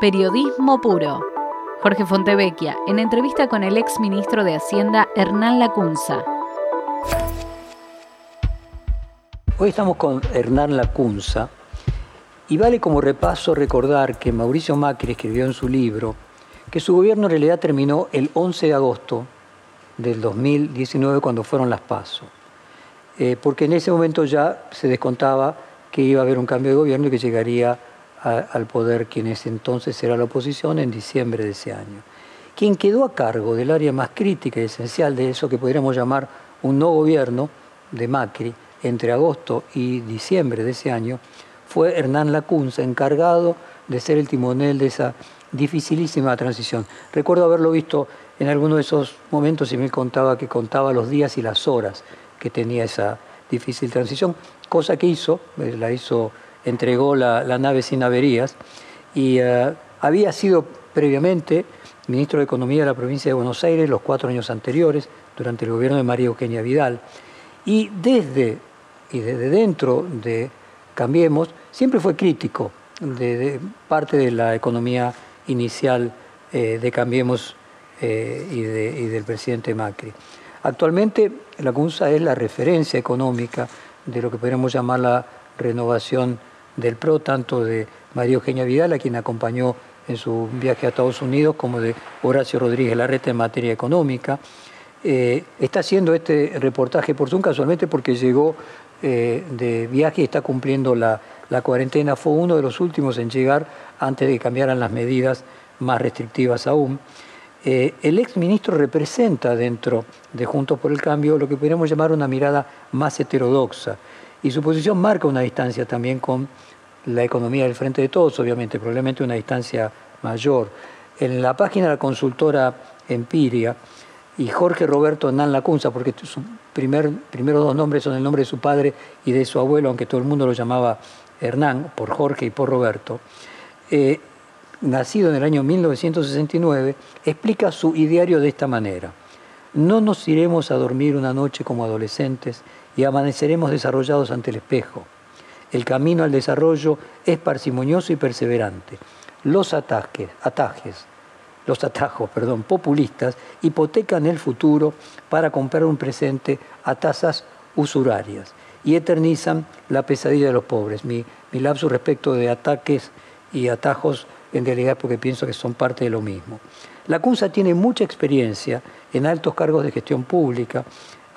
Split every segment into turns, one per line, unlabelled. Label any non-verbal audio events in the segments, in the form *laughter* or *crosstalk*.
Periodismo puro. Jorge Fontevecchia, en entrevista con el ex ministro de Hacienda Hernán Lacunza.
Hoy estamos con Hernán Lacunza y vale como repaso recordar que Mauricio Macri escribió en su libro que su gobierno en realidad terminó el 11 de agosto del 2019 cuando fueron las PASO, eh, porque en ese momento ya se descontaba que iba a haber un cambio de gobierno y que llegaría al poder quien es entonces era la oposición en diciembre de ese año. Quien quedó a cargo del área más crítica y esencial de eso que podríamos llamar un no gobierno de Macri entre agosto y diciembre de ese año fue Hernán Lacunza, encargado de ser el timonel de esa dificilísima transición. Recuerdo haberlo visto en alguno de esos momentos y me contaba que contaba los días y las horas que tenía esa difícil transición, cosa que hizo, eh, la hizo entregó la, nave sin averías y eh, había sido previamente ministro de Economía de la provincia de Buenos Aires los cuatro años anteriores, durante el gobierno de María Eugenia Vidal. Y desde, y desde dentro de Cambiemos, siempre fue crítico de, parte de la economía inicial eh, de Cambiemos eh, y, del presidente Macri. Actualmente la CUNSA es la referencia económica de lo que podríamos llamar la renovación del PRO, tanto de María Eugenia Vidal, a quien acompañó en su viaje a Estados Unidos, como de Horacio Rodríguez Larreta en materia económica. Eh, está haciendo este reportaje por Zoom casualmente porque llegó eh, de viaje y está cumpliendo la, cuarentena. Fue uno de los últimos en llegar antes de que cambiaran las medidas más restrictivas aún. Eh, el ex ministro representa dentro de Juntos por el Cambio lo que podríamos llamar una mirada más heterodoxa y su posición marca una distancia también con la economía del frente de todos, obviamente, probablemente una distancia mayor. En la página de la consultora Empiria, y Jorge Roberto Hernán Lacunza, porque sus primer, primeros dos nombres son el nombre de su padre y de su abuelo, aunque todo el mundo lo llamaba Hernán, por Jorge y por Roberto, eh, nacido en el año 1969, explica su ideario de esta manera. No nos iremos a dormir una noche como adolescentes y amaneceremos desarrollados ante el espejo. El camino al desarrollo es parsimonioso y perseverante. Los ataques, atajes, los atajos, perdón, populistas hipotecan el futuro para comprar un presente a tasas usurarias y eternizan la pesadilla de los pobres. Mi, mi lapsus respecto de ataques y atajos en realidad porque pienso que son parte de lo mismo. La CUNSA tiene mucha experiencia en altos cargos de gestión pública,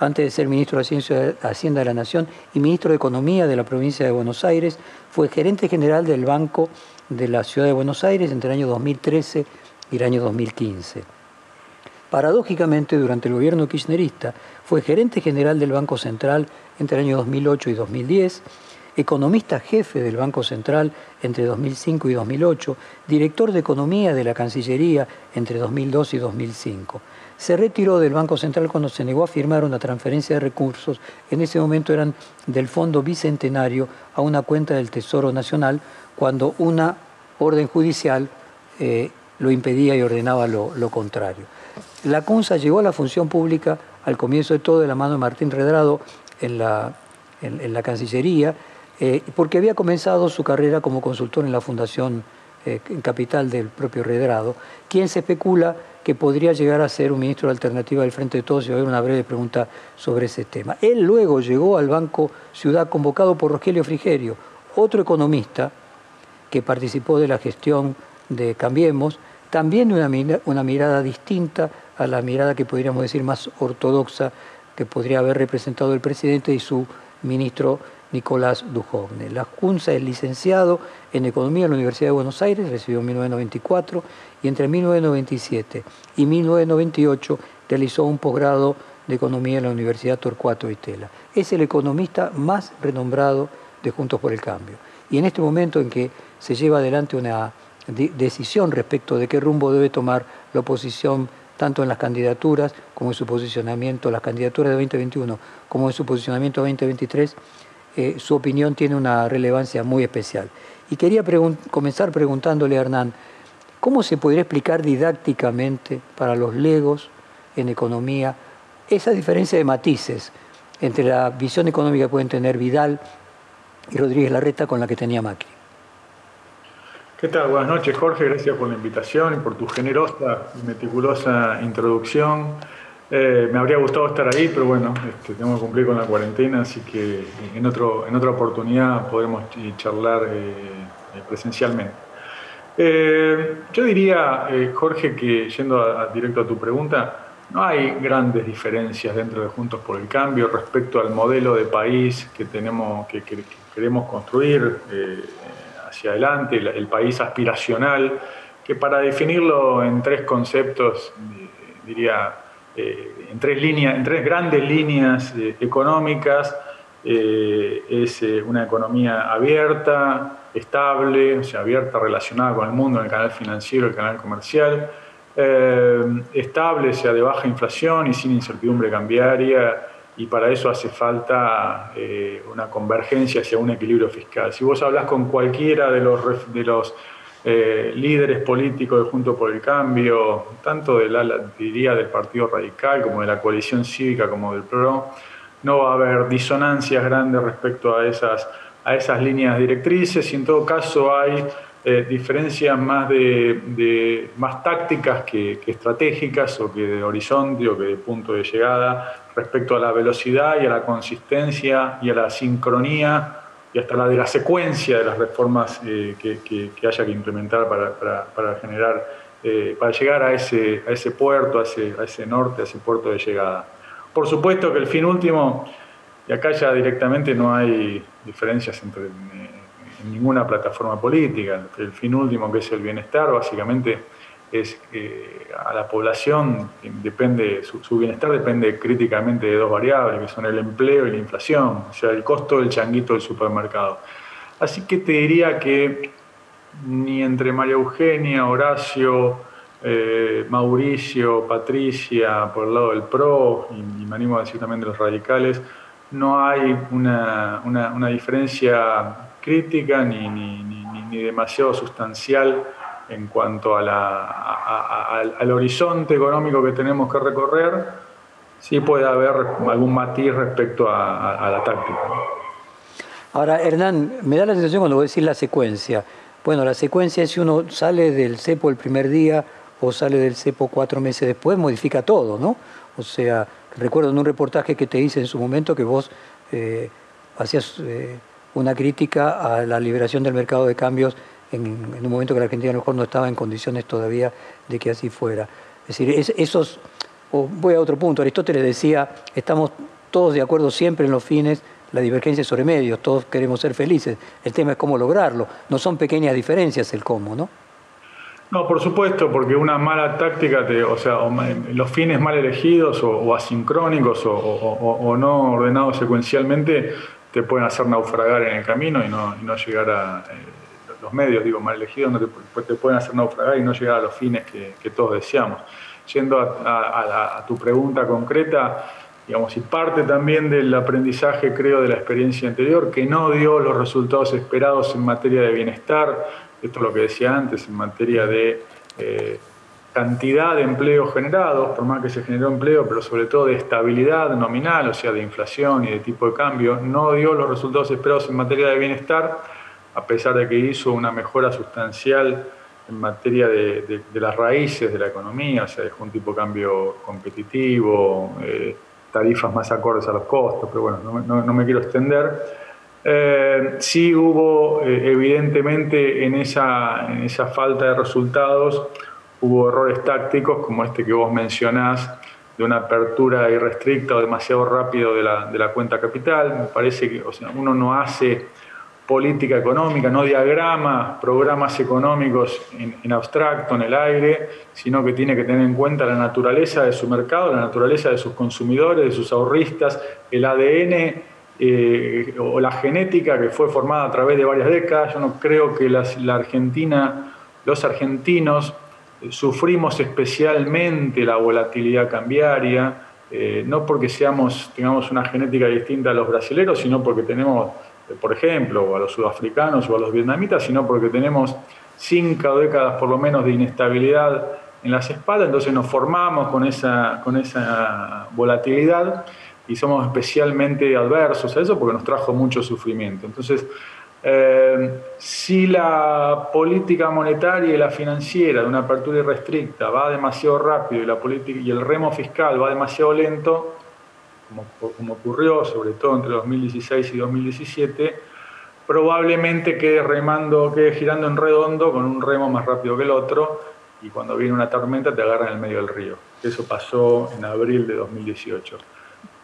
antes de ser ministro de Hacienda de la Nación y ministro de Economía de la provincia de Buenos Aires, fue gerente general del Banco de la Ciudad de Buenos Aires entre el año 2013 y el año 2015. Paradójicamente, durante el gobierno kirchnerista, fue gerente general del Banco Central entre el año 2008 y 2010 economista jefe del Banco Central entre 2005 y 2008, director de Economía de la Cancillería entre 2002 y 2005. Se retiró del Banco Central cuando se negó a firmar una transferencia de recursos, en ese momento eran del Fondo Bicentenario a una cuenta del Tesoro Nacional, cuando una orden judicial eh, lo impedía y ordenaba lo, contrario. La CUNSA llegó a la función pública al comienzo de todo de la mano de Martín Redrado en la, en la Cancillería, eh, porque había comenzado su carrera como consultor en la Fundación eh, Capital del propio Redrado, quien se especula que podría llegar a ser un ministro de alternativa del Frente de Todos y va a haber una breve pregunta sobre ese tema. Él luego llegó al Banco Ciudad convocado por Rogelio Frigerio, otro economista que participó de la gestión de Cambiemos, también una, una mirada distinta a la mirada que podríamos decir más ortodoxa que podría haber representado el presidente y su ministro Nicolás Dujovne. La Junza es licenciado en Economía en la Universidad de Buenos Aires, recibió en 1994 y entre 1997 y 1998 realizó un posgrado de Economía en la Universidad Torcuato Itela. Es el economista más renombrado de Juntos por el Cambio. Y en este momento en que se lleva adelante una decisión respecto de qué rumbo debe tomar la oposición tanto en las candidaturas como en su posicionamiento, las candidaturas de 2021, como en su posicionamiento 2023, eh, su opinión tiene una relevancia muy especial. Y quería comenzar preguntándole a Hernán, ¿cómo se podría explicar didácticamente para los legos en economía esa diferencia de matices entre la visión económica que pueden tener Vidal y Rodríguez Larreta con la que tenía Macri?
¿Qué tal? Buenas noches, Jorge. Gracias por la invitación y por tu generosa y meticulosa introducción. Eh, me habría gustado estar ahí, pero bueno, este, tengo que cumplir con la cuarentena, así que en, otro, en otra oportunidad podremos charlar eh, eh, presencialmente. yo diría, Jorge, que yendo directo a tu pregunta, no hay grandes diferencias dentro de Juntos por el Cambio respecto al modelo de país que, tenemos, que queremos construir hacia adelante, el, país aspiracional, que para definirlo en tres conceptos, diría, eh, en, tres líneas, en tres grandes líneas eh, económicas, eh, es una economía abierta, estable, o sea, abierta, relacionada con el mundo, el canal financiero, el canal comercial, estable, o sea, de baja inflación y sin incertidumbre cambiaria, y para eso hace falta una convergencia hacia un equilibrio fiscal. Si vos hablas con cualquiera de los eh, líderes políticos de Junto por el Cambio, tanto de la, diría del Partido Radical como de la coalición cívica como del PRO, no va a haber disonancias grandes respecto a esas, a esas líneas directrices y en todo caso hay eh, diferencias más, de, más tácticas que, estratégicas o que de horizonte o que de punto de llegada respecto a la velocidad y a la consistencia y a la sincronía y hasta la de la secuencia de las reformas eh, que, haya que implementar para, generar, eh, para llegar a ese, a ese puerto, a ese, a ese norte, a ese puerto de llegada. Por supuesto que el fin último, y acá ya directamente no hay diferencias entre en ninguna plataforma política. El fin último, que es el bienestar, básicamente es que a la población depende, su, bienestar depende críticamente de dos variables, que son el empleo y la inflación, o sea, el costo del changuito del supermercado. Así que te diría que ni entre María Eugenia, Horacio, eh, Mauricio, Patricia, por el lado del PRO, y, me animo a decir también de los radicales, no hay una, una, una diferencia crítica ni, ni, ni, demasiado sustancial en cuanto a la, al horizonte económico que tenemos que recorrer, sí puede haber algún matiz respecto a, la táctica.
Ahora, Hernán, me da la sensación cuando voy a decir la secuencia. Bueno, la secuencia es si uno sale del cepo el primer día o sale del cepo cuatro meses después, modifica todo, ¿no? O sea, recuerdo en un reportaje que te hice en su momento que vos eh, hacías... Eh, una crítica a la liberación del mercado de cambios en, un momento que la Argentina a lo mejor no estaba en condiciones todavía de que así fuera. Es decir, esos, voy a otro punto, Aristóteles decía, estamos todos de acuerdo siempre en los fines, la divergencia sobre medios, todos queremos ser felices, el tema es cómo lograrlo, no son pequeñas diferencias el cómo, ¿no?
No, por supuesto, porque una mala táctica, o sea, los fines mal elegidos o, asincrónicos o, no ordenados secuencialmente te pueden hacer naufragar en el camino y no, llegar a... Eh, los medios, digo, mal elegidos, no te, pueden hacer naufragar y no llegar a los fines que, todos deseamos. Yendo a, tu pregunta concreta, digamos, y parte también del aprendizaje, creo, de la experiencia anterior, que no dio los resultados esperados en materia de bienestar, esto es lo que decía antes, en materia de... Eh, cantidad de empleos generados, por más que se generó empleo, pero sobre todo de estabilidad nominal, o sea, de inflación y de tipo de cambio, no dio los resultados esperados en materia de bienestar, a pesar de que hizo una mejora sustancial en materia de, las raíces de la economía, o sea, dejó un tipo de cambio competitivo, eh, tarifas más acordes a los costos, pero bueno, no, me quiero extender. Eh, sí hubo, eh, evidentemente, en esa, en esa falta de resultados, hubo errores tácticos como este que vos mencionás, de una apertura irrestricta o demasiado rápido de la, de la cuenta capital. Me parece que o sea, uno no hace política económica, no diagrama programas económicos en, abstracto, en el aire, sino que tiene que tener en cuenta la naturaleza de su mercado, la naturaleza de sus consumidores, de sus ahorristas, el ADN eh, o la genética que fue formada a través de varias décadas. Yo no creo que la Argentina, los argentinos sufrimos especialmente la volatilidad cambiaria, eh, no porque seamos, tengamos una genética distinta a los brasileños, sino porque tenemos, eh, por ejemplo, a los sudafricanos o a los vietnamitas, sino porque tenemos cinco décadas por lo menos de inestabilidad en las espaldas, entonces nos formamos con esa, con esa volatilidad y somos especialmente adversos a eso porque nos trajo mucho sufrimiento. Entonces, Eh, si la política monetaria y la financiera de una apertura irrestricta va demasiado rápido y, la política, y el remo fiscal va demasiado lento, como, como ocurrió sobre todo entre 2016 y 2017, probablemente quede remando, quede girando en redondo con un remo más rápido que el otro y cuando viene una tormenta te agarra en el medio del río. Eso pasó en abril de 2018.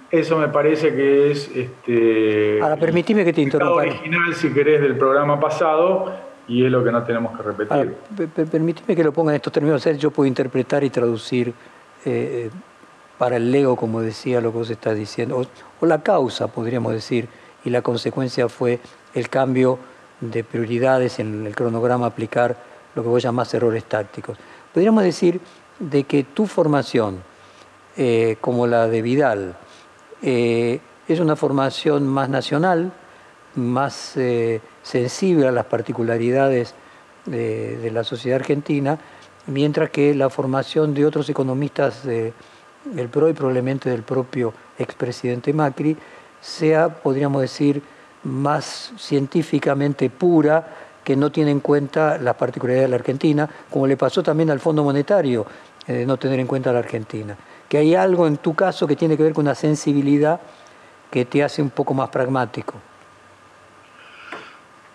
Eso me parece que es este,
Ahora, permitime que te interrumpa.
original, si querés, del programa pasado y es lo que no tenemos que repetir.
permitime que lo ponga en estos términos. Yo puedo interpretar y traducir eh, para el Lego, como decía, lo que vos estás diciendo, o, la causa, podríamos decir, y la consecuencia fue el cambio de prioridades en el cronograma, aplicar lo que vos llamás errores tácticos. Podríamos decir de que tu formación, eh, como la de Vidal, eh, es una formación más nacional, más eh, sensible a las particularidades de, la sociedad argentina, mientras que la formación de otros economistas del PRO y probablemente del propio expresidente Macri sea, podríamos decir, más científicamente pura, que no tiene en cuenta las particularidades de la Argentina, como le pasó también al Fondo Monetario, de no tener en cuenta la Argentina que hay algo en tu caso que tiene que ver con una sensibilidad que te hace un poco más pragmático.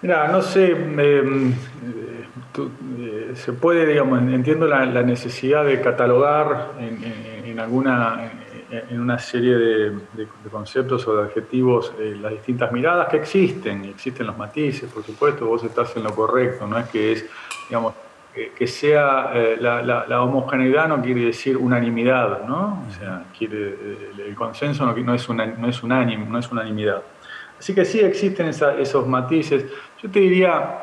Mira, no sé, em, eh, se puede, digamos, entiendo la, necesidad de catalogar en, alguna, en una serie de, conceptos o de adjetivos eh, las distintas miradas que existen, existen los matices, por supuesto, vos estás en lo correcto, no es que es, digamos, que sea eh, la, homogeneidad no quiere decir unanimidad, ¿no? O sea, quiere, el consenso no, es, una, no, es unánime, no es unanimidad. Así que sí existen esos matices. Yo te diría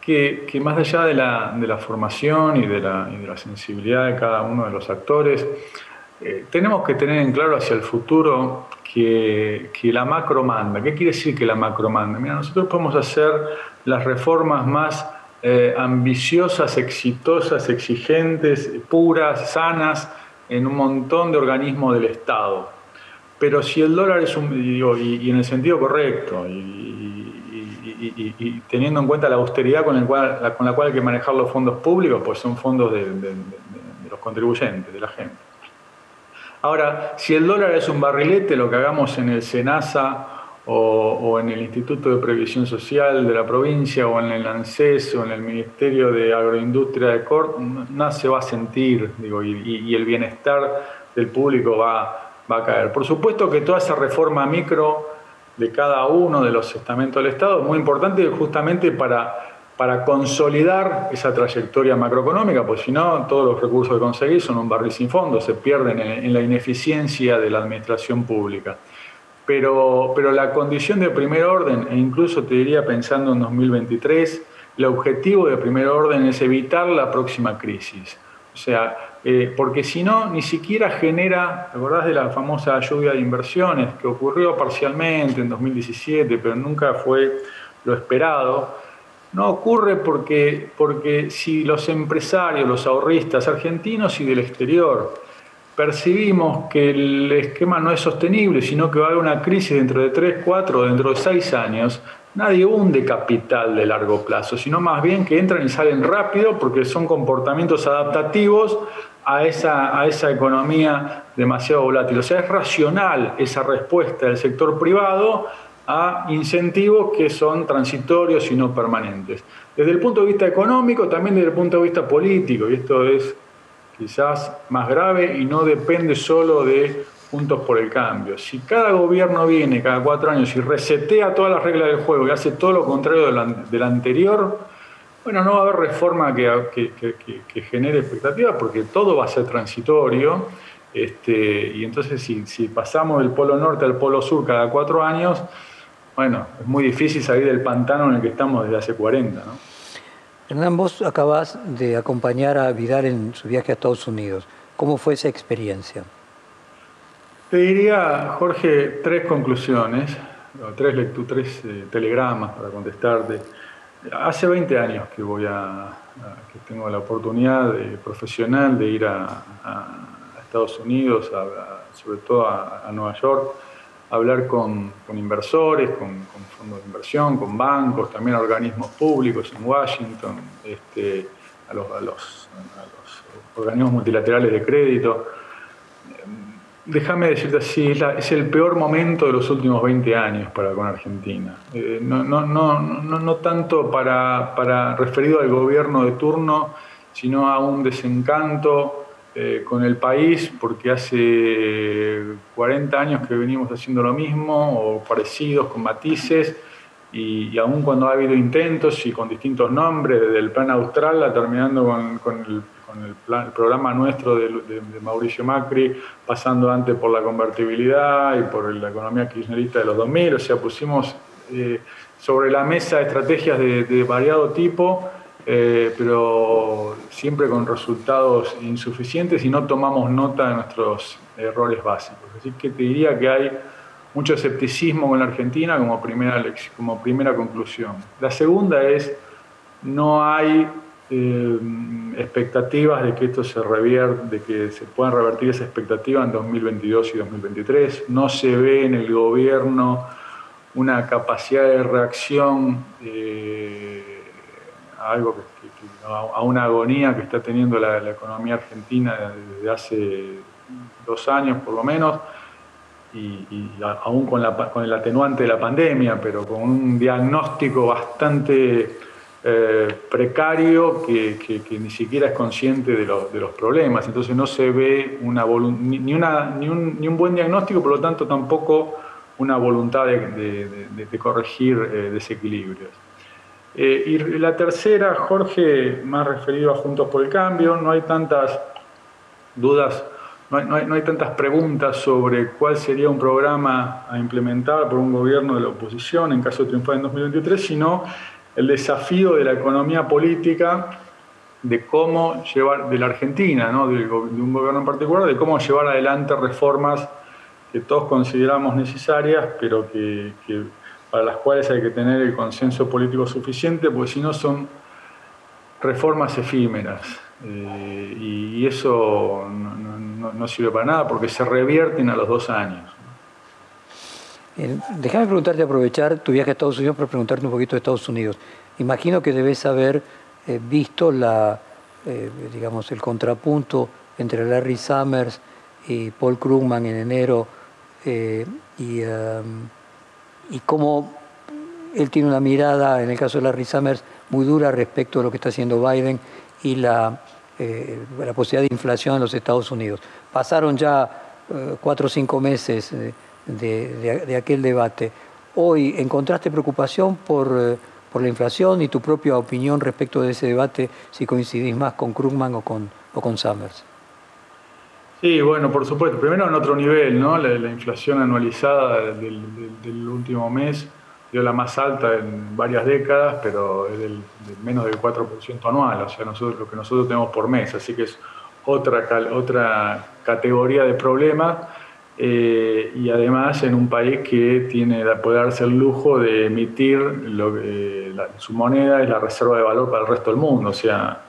que, más allá de la, formación y de la, sensibilidad de cada uno de los actores, eh, tenemos que tener en claro hacia el futuro que, la macro manda. ¿Qué quiere decir que la macro manda? Mira, nosotros podemos hacer las reformas más eh, ambiciosas, exitosas, exigentes, puras, sanas, en un montón de organismos del Estado. Pero si el dólar es un, y, en el sentido correcto, y, teniendo en cuenta la austeridad con, el cual, la cual hay que manejar los fondos públicos, pues son fondos de los contribuyentes, de la gente. Ahora, si el dólar es un barrilete, lo que hagamos en el SENASA o, en el Instituto de Previsión Social de la provincia o en el ANSES o en el Ministerio de Agroindustria de Cort, nada se va a sentir digo, y, el bienestar del público va, va, a caer. Por supuesto que toda esa reforma micro de cada uno de los estamentos del Estado es muy importante justamente para, para consolidar esa trayectoria macroeconómica, pues si no, todos los recursos que conseguís son un barril sin fondo, se pierden en la ineficiencia de la administración pública. Pero, pero la condición de primer orden, e incluso te diría pensando en 2023, el objetivo de primer orden es evitar la próxima crisis. O sea, eh, porque si no, ni siquiera genera, ¿te acordás de la famosa lluvia de inversiones que ocurrió parcialmente en 2017, pero nunca fue lo esperado? No ocurre porque, porque si los empresarios, los ahorristas argentinos y del exterior, percibimos que el esquema no es sostenible, sino que va a haber una crisis dentro de 3, 4, dentro de 6 años, nadie hunde capital de largo plazo, sino más bien que entran y salen rápido porque son comportamientos adaptativos a esa, a esa economía demasiado volátil. O sea, es racional esa respuesta del sector privado a incentivos que son transitorios y no permanentes. Desde el punto de vista económico, también desde el punto de vista político, y esto es quizás más grave y no depende solo de Juntos por el Cambio. Si cada gobierno viene cada cuatro años y resetea todas las reglas del juego y hace todo lo contrario del anterior, bueno, no va a haber reforma que, genere expectativas porque todo va a ser transitorio. Este, y entonces si, si, pasamos del polo norte al polo sur cada cuatro años, bueno, es muy difícil salir del pantano en el que estamos desde hace 40. ¿no?
Hernán, vos acabás de acompañar a Vidal en su viaje a Estados Unidos. ¿Cómo fue esa experiencia?
Te diría, Jorge, tres conclusiones, tres, tres eh, telegramas para contestarte. Hace 20 años que voy a, que tengo la oportunidad profesional de ir a, Estados Unidos, sobre todo a, Nueva York, hablar con, inversores, con, fondos de inversión, con bancos, también organismos públicos en Washington, este, a, los, organismos multilaterales de crédito. Déjame decirte así, es, el peor momento de los últimos 20 años para con Argentina. Eh, no, no, no, no, tanto para, referido al gobierno de turno, sino a un desencanto eh, con el país porque hace 40 años que venimos haciendo lo mismo o parecidos con matices y, aún cuando ha habido intentos y con distintos nombres, desde el plan austral terminando con, el, programa nuestro de, Mauricio Macri, pasando antes por la convertibilidad y por la economía kirchnerista de los 2000, o sea, pusimos eh, sobre la mesa estrategias de variado tipo eh, pero siempre con resultados insuficientes y no tomamos nota de nuestros errores básicos. Así que te diría que hay mucho escepticismo con la Argentina como primera, como primera conclusión. La segunda es, no hay eh, expectativas de que esto se revierta, de que se puedan revertir esa expectativa en 2022 y 2023. No se ve en el gobierno una capacidad de reacción eh, a algo que, a una agonía que está teniendo la, economía argentina desde hace dos años por lo menos, y, aún con, la, con, el atenuante de la pandemia, pero con un diagnóstico bastante eh, precario que, ni siquiera es consciente de, los problemas. Entonces no se ve ni, un, buen diagnóstico, por lo tanto tampoco una voluntad de, corregir eh, desequilibrios. Eh, y la tercera, Jorge, más referido a Juntos por el Cambio, no hay tantas dudas, no hay, tantas preguntas sobre cuál sería un programa a implementar por un gobierno de la oposición en caso de triunfar en 2023, sino el desafío de la economía política de cómo llevar, de la Argentina, ¿no? de, un gobierno en particular, de cómo llevar adelante reformas que todos consideramos necesarias, pero que para las cuales hay que tener el consenso político suficiente, porque si no son reformas efímeras. Eh, y, eso no, sirve para nada porque se revierten a los dos años.
Déjame preguntarte, aprovechar tu viaje a Estados Unidos para preguntarte un poquito de Estados Unidos. Imagino que debes haber eh, visto la, eh, digamos, el contrapunto entre Larry Summers y Paul Krugman en enero y um, cómo él tiene una mirada, en el caso de Larry Summers, muy dura respecto a lo que está haciendo Biden y la, eh, posibilidad de inflación en los Estados Unidos. Pasaron ya eh, cuatro o cinco meses eh, de, aquel debate. Hoy, ¿encontraste preocupación por, por, la inflación y tu propia opinión respecto de ese debate, si coincidís más con Krugman o con, o con Summers?
Sí, bueno, por supuesto. Primero en otro nivel, ¿no? La, inflación anualizada del, último mes dio la más alta en varias décadas, pero es del, menos del 4% anual, o sea, nosotros, lo que nosotros tenemos por mes. Así que es otra, otra categoría de problema. Eh, y además en un país que tiene, puede darse el lujo de emitir su moneda es la reserva de valor para el resto del mundo. O sea,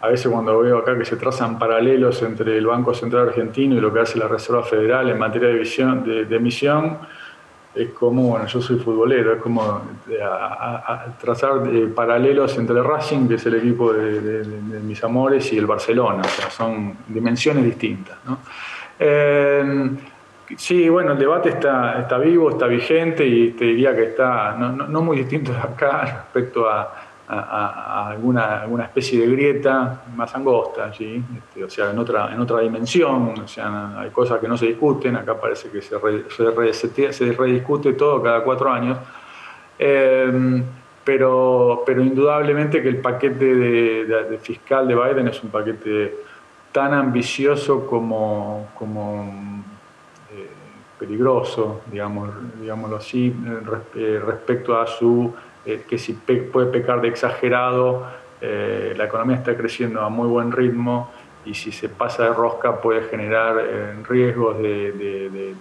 a veces cuando veo acá que se trazan paralelos entre el Banco Central Argentino y lo que hace la Reserva Federal en materia de, de, emisión, es como, bueno, yo soy futbolero, es como eh, trazar eh, paralelos entre Racing, que es el equipo de, mis amores, y el Barcelona, o sea, son dimensiones distintas. Eh, sí, bueno, el debate está, está vivo, está vigente y te diría que está no, no muy distinto de acá *laughs* respecto a a, alguna, alguna especie de grieta más angosta allí, este, o sea, en otra, en otra dimensión, o sea, hay cosas que no se discuten, acá parece que se, se, rediscute todo cada cuatro años, em, pero, pero indudablemente que el paquete de, fiscal de Biden es un paquete tan ambicioso como, como eh, peligroso, digamos, digámoslo así, respecto a su eh, que si puede pecar de exagerado, eh, la economía está creciendo a muy buen ritmo y si se pasa de rosca puede generar eh, riesgos de,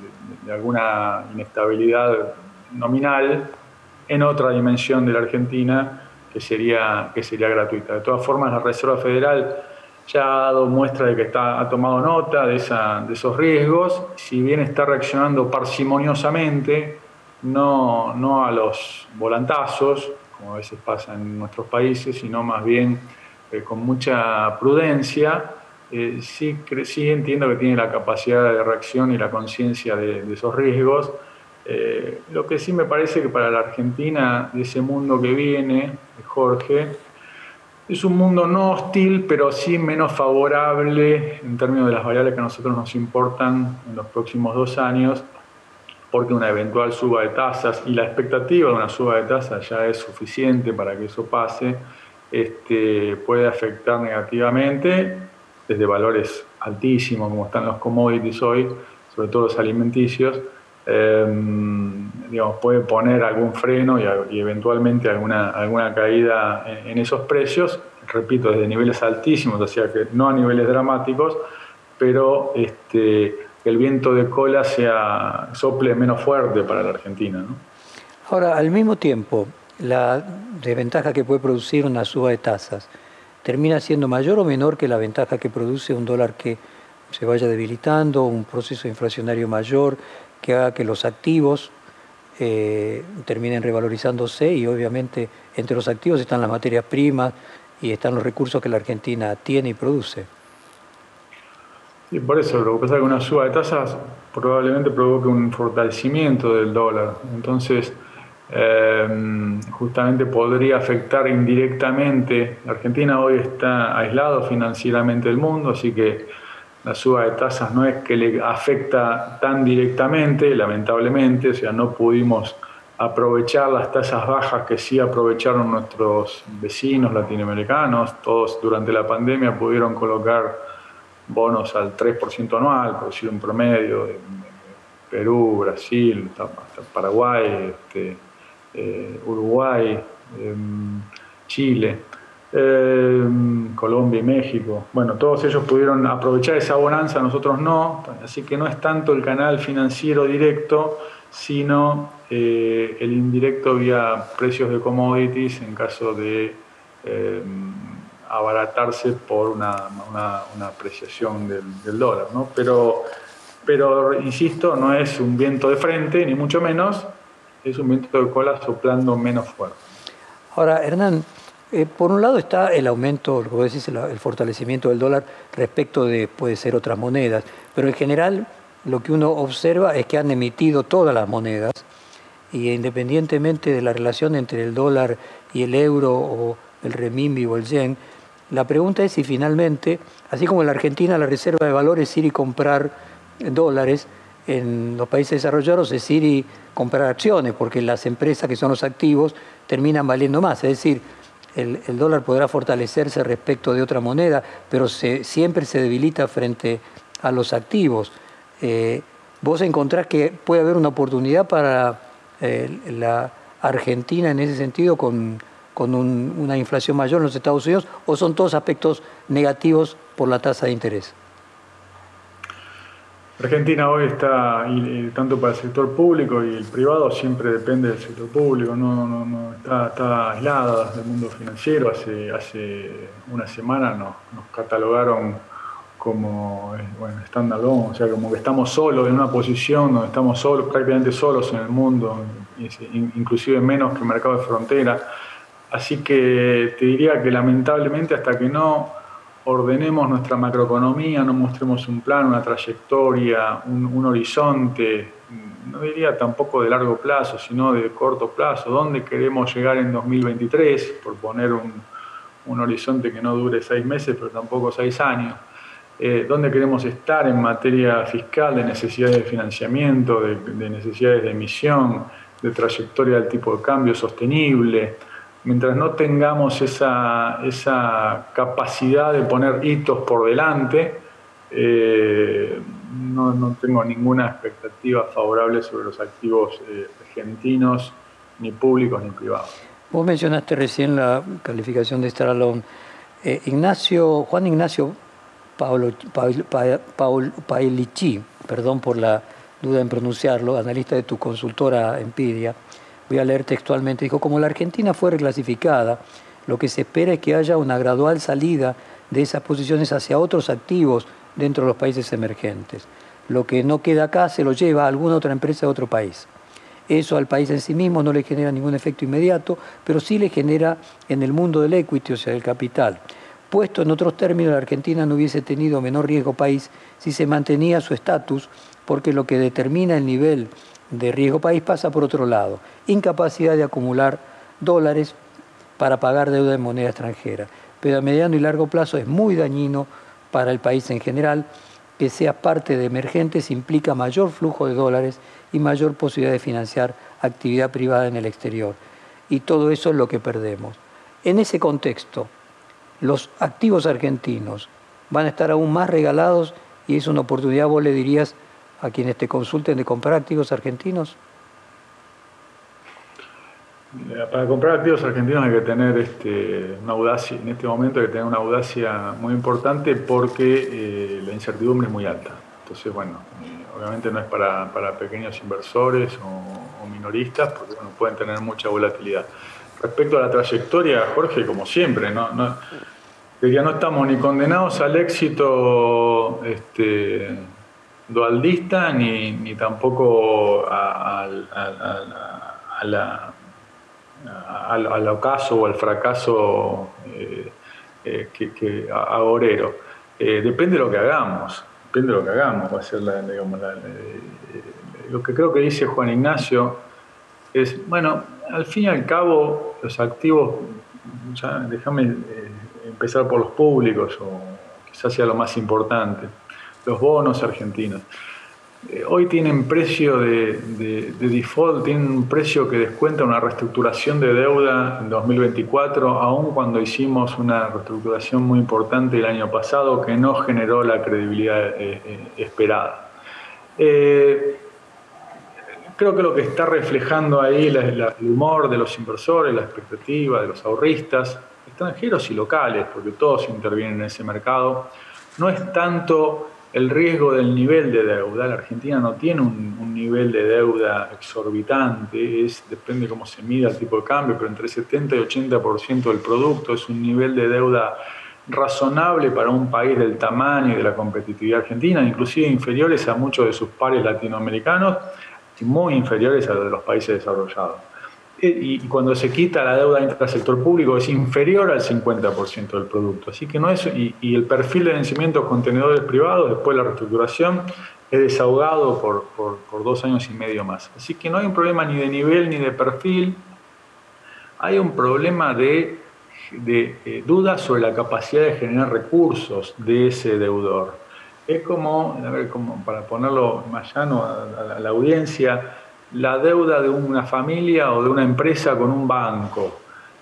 alguna inestabilidad nominal en otra dimensión de la Argentina que sería, que sería gratuita. De todas formas, la Reserva Federal ya ha dado muestra de que está, ha tomado nota de, esa, de esos riesgos, si bien está reaccionando parsimoniosamente, no, no a los volantazos, como a veces pasa en nuestros países, sino más bien eh, con mucha prudencia, eh, sí, sí, entiendo que tiene la capacidad de reacción y la conciencia de, esos riesgos. Eh, lo que sí me parece que para la Argentina, de ese mundo que viene, Jorge, es un mundo no hostil, pero sí menos favorable en términos de las variables que a nosotros nos importan en los próximos dos años, porque una eventual suba de tasas y la expectativa de una suba de tasas ya es suficiente para que eso pase, este, puede afectar negativamente desde valores altísimos como están los commodities hoy, sobre todo los alimenticios, Em, digamos, puede poner algún freno y, eventualmente alguna, alguna caída en, esos precios, repito, desde niveles altísimos, o sea que no a niveles dramáticos, pero este, el viento de cola sea sople menos fuerte para la Argentina.
Ahora, al mismo tiempo, la desventaja que puede producir una suba de tasas termina siendo mayor o menor que la ventaja que produce un dólar que se vaya debilitando, un proceso inflacionario mayor, que haga que los activos eh, terminen revalorizándose y obviamente entre los activos están las materias primas y están los recursos que la Argentina tiene y produce.
Y por eso lo que pasa es que una suba de tasas probablemente provoque un fortalecimiento del dólar. Entonces, eh, justamente podría afectar indirectamente. La Argentina hoy está aislado financieramente del mundo, así que la suba de tasas no es que le afecta tan directamente, lamentablemente, o sea, no pudimos aprovechar las tasas bajas que sí aprovecharon nuestros vecinos latinoamericanos. Todos durante la pandemia pudieron colocar bonos al 3% anual, por decir un promedio, de Perú, Brasil, Paraguay, este, eh, Uruguay, em, Chile. Em, Colombia y México. Bueno, todos ellos pudieron aprovechar esa bonanza, nosotros no, así que no es tanto el canal financiero directo, sino eh, el indirecto vía precios de commodities en caso de em, abaratarse por una, apreciación del, dólar. ¿no? Pero, pero, insisto, no es un viento de frente, ni mucho menos, es un viento de cola soplando menos fuerte.
Ahora, Hernán, eh, por un lado está el aumento, como decís, el, fortalecimiento del dólar respecto de, puede ser, otras monedas, pero en general lo que uno observa es que han emitido todas las monedas y independientemente de la relación entre el dólar y el euro o el remimbi o el yen, la pregunta es si finalmente, así como en la Argentina la reserva de valores es ir y comprar dólares, en los países desarrollados es ir y comprar acciones, porque las empresas que son los activos terminan valiendo más. Es decir, el, dólar podrá fortalecerse respecto de otra moneda, pero siempre se debilita frente a los activos. Eh, ¿Vos encontrás que puede haber una oportunidad para eh, la Argentina en ese sentido con, una inflación mayor en los Estados Unidos o son todos aspectos negativos por la tasa de interés?
Argentina hoy está, y, tanto para el sector público y el privado, siempre depende del sector público, no, no, no está, está, aislada del mundo financiero. Hace, hace una semana nos, catalogaron como eh, bueno, standalone, o sea, como que estamos solos en una posición donde estamos solos, prácticamente solos en el mundo, inclusive menos que el mercado de frontera. Así que te diría que lamentablemente hasta que no ordenemos nuestra macroeconomía, no mostremos un plan, una trayectoria, un, horizonte, no diría tampoco de largo plazo, sino de corto plazo, dónde queremos llegar en 2023, por poner un, horizonte que no dure seis meses, pero tampoco seis años, eh, dónde queremos estar en materia fiscal, de necesidades de financiamiento, de necesidades de emisión, de trayectoria del tipo de cambio sostenible, mientras no tengamos esa, esa capacidad de poner hitos por delante, eh, no, no, tengo ninguna expectativa favorable sobre los activos eh, argentinos, ni públicos ni privados.
Vos mencionaste recién la calificación de Stralón. Eh, Ignacio, Juan Ignacio Paolo, Paelici, perdón por la duda en pronunciarlo, analista de tu consultora Empiria, voy a leer textualmente, dijo, como la Argentina fue reclasificada, lo que se espera es que haya una gradual salida de esas posiciones hacia otros activos dentro de los países emergentes. Lo que no queda acá se lo lleva a alguna otra empresa de otro país. Eso al país en sí mismo no le genera ningún efecto inmediato, pero sí le genera en el mundo del equity, o sea, del capital. Puesto en otros términos, la Argentina no hubiese tenido menor riesgo país si se mantenía su estatus, porque lo que determina el nivel de riesgo país pasa por otro lado, incapacidad de acumular dólares para pagar deuda en moneda extranjera. Pero a mediano y largo plazo es muy dañino para el país en general que sea parte de emergentes implica mayor flujo de dólares y mayor posibilidad de financiar actividad privada en el exterior. Y todo eso es lo que perdemos. En ese contexto, los activos argentinos van a estar aún más regalados y es una oportunidad, vos le dirías a quienes te consulten de comprar activos argentinos.
Eh, para comprar activos argentinos hay que tener este, una audacia, en este momento hay que tener una audacia muy importante porque eh, la incertidumbre es muy alta. Entonces, bueno, eh, obviamente no es para, pequeños inversores o, minoristas porque pueden tener mucha volatilidad. Respecto a la trayectoria, Jorge, como siempre, no, no, no estamos ni condenados al éxito este, dualdista ni, ni tampoco a la al, ocaso o al fracaso eh, eh, que, agorero. Eh, depende de lo que hagamos, depende de lo que hagamos, va a ser la, lo que creo que dice Juan Ignacio es, bueno, al fin y al cabo los activos, déjame empezar por los públicos o quizás sea lo más importante, los bonos argentinos. Eh, hoy tienen precio de, default, tienen un precio que descuenta una reestructuración de deuda en 2024, aun cuando hicimos una reestructuración muy importante el año pasado que no generó la credibilidad eh, eh, esperada. creo que lo que está reflejando ahí el humor de los inversores, la expectativa de los ahorristas, extranjeros y locales, porque todos intervienen en ese mercado, no es tanto el riesgo del nivel de deuda. La Argentina no tiene un, nivel de deuda exorbitante, es, depende cómo se mida el tipo de cambio, pero entre 70 y 80% del producto es un nivel de deuda razonable para un país del tamaño y de la competitividad argentina, inclusive inferiores a muchos de sus pares latinoamericanos y muy inferiores a los de los países desarrollados y cuando se quita la deuda intrasector público es inferior al 50% del producto. Así que no es, y, el perfil de vencimientos contenedores privados después de la reestructuración es desahogado por, por, dos años y medio más. Así que no hay un problema ni de nivel ni de perfil, hay un problema de, de eh, dudas sobre la capacidad de generar recursos de ese deudor. Es como, a ver, como para ponerlo más llano a la audiencia, la deuda de una familia o de una empresa con un banco.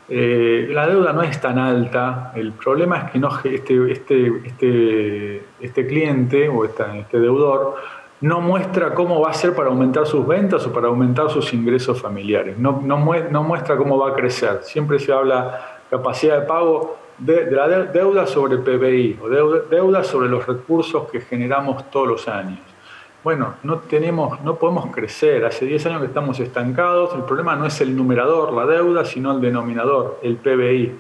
Eh, la deuda no es tan alta, el problema es que no, este, este, este, este cliente o este deudor no muestra cómo va a ser para aumentar sus ventas o para aumentar sus ingresos familiares, no, no, muestra cómo va a crecer. Siempre se habla capacidad de pago de, de la deuda sobre PBI o deuda sobre los recursos que generamos todos los años bueno, no, tenemos, no podemos crecer, hace 10 años que estamos estancados, el problema no es el numerador, la deuda, sino el denominador, el PBI.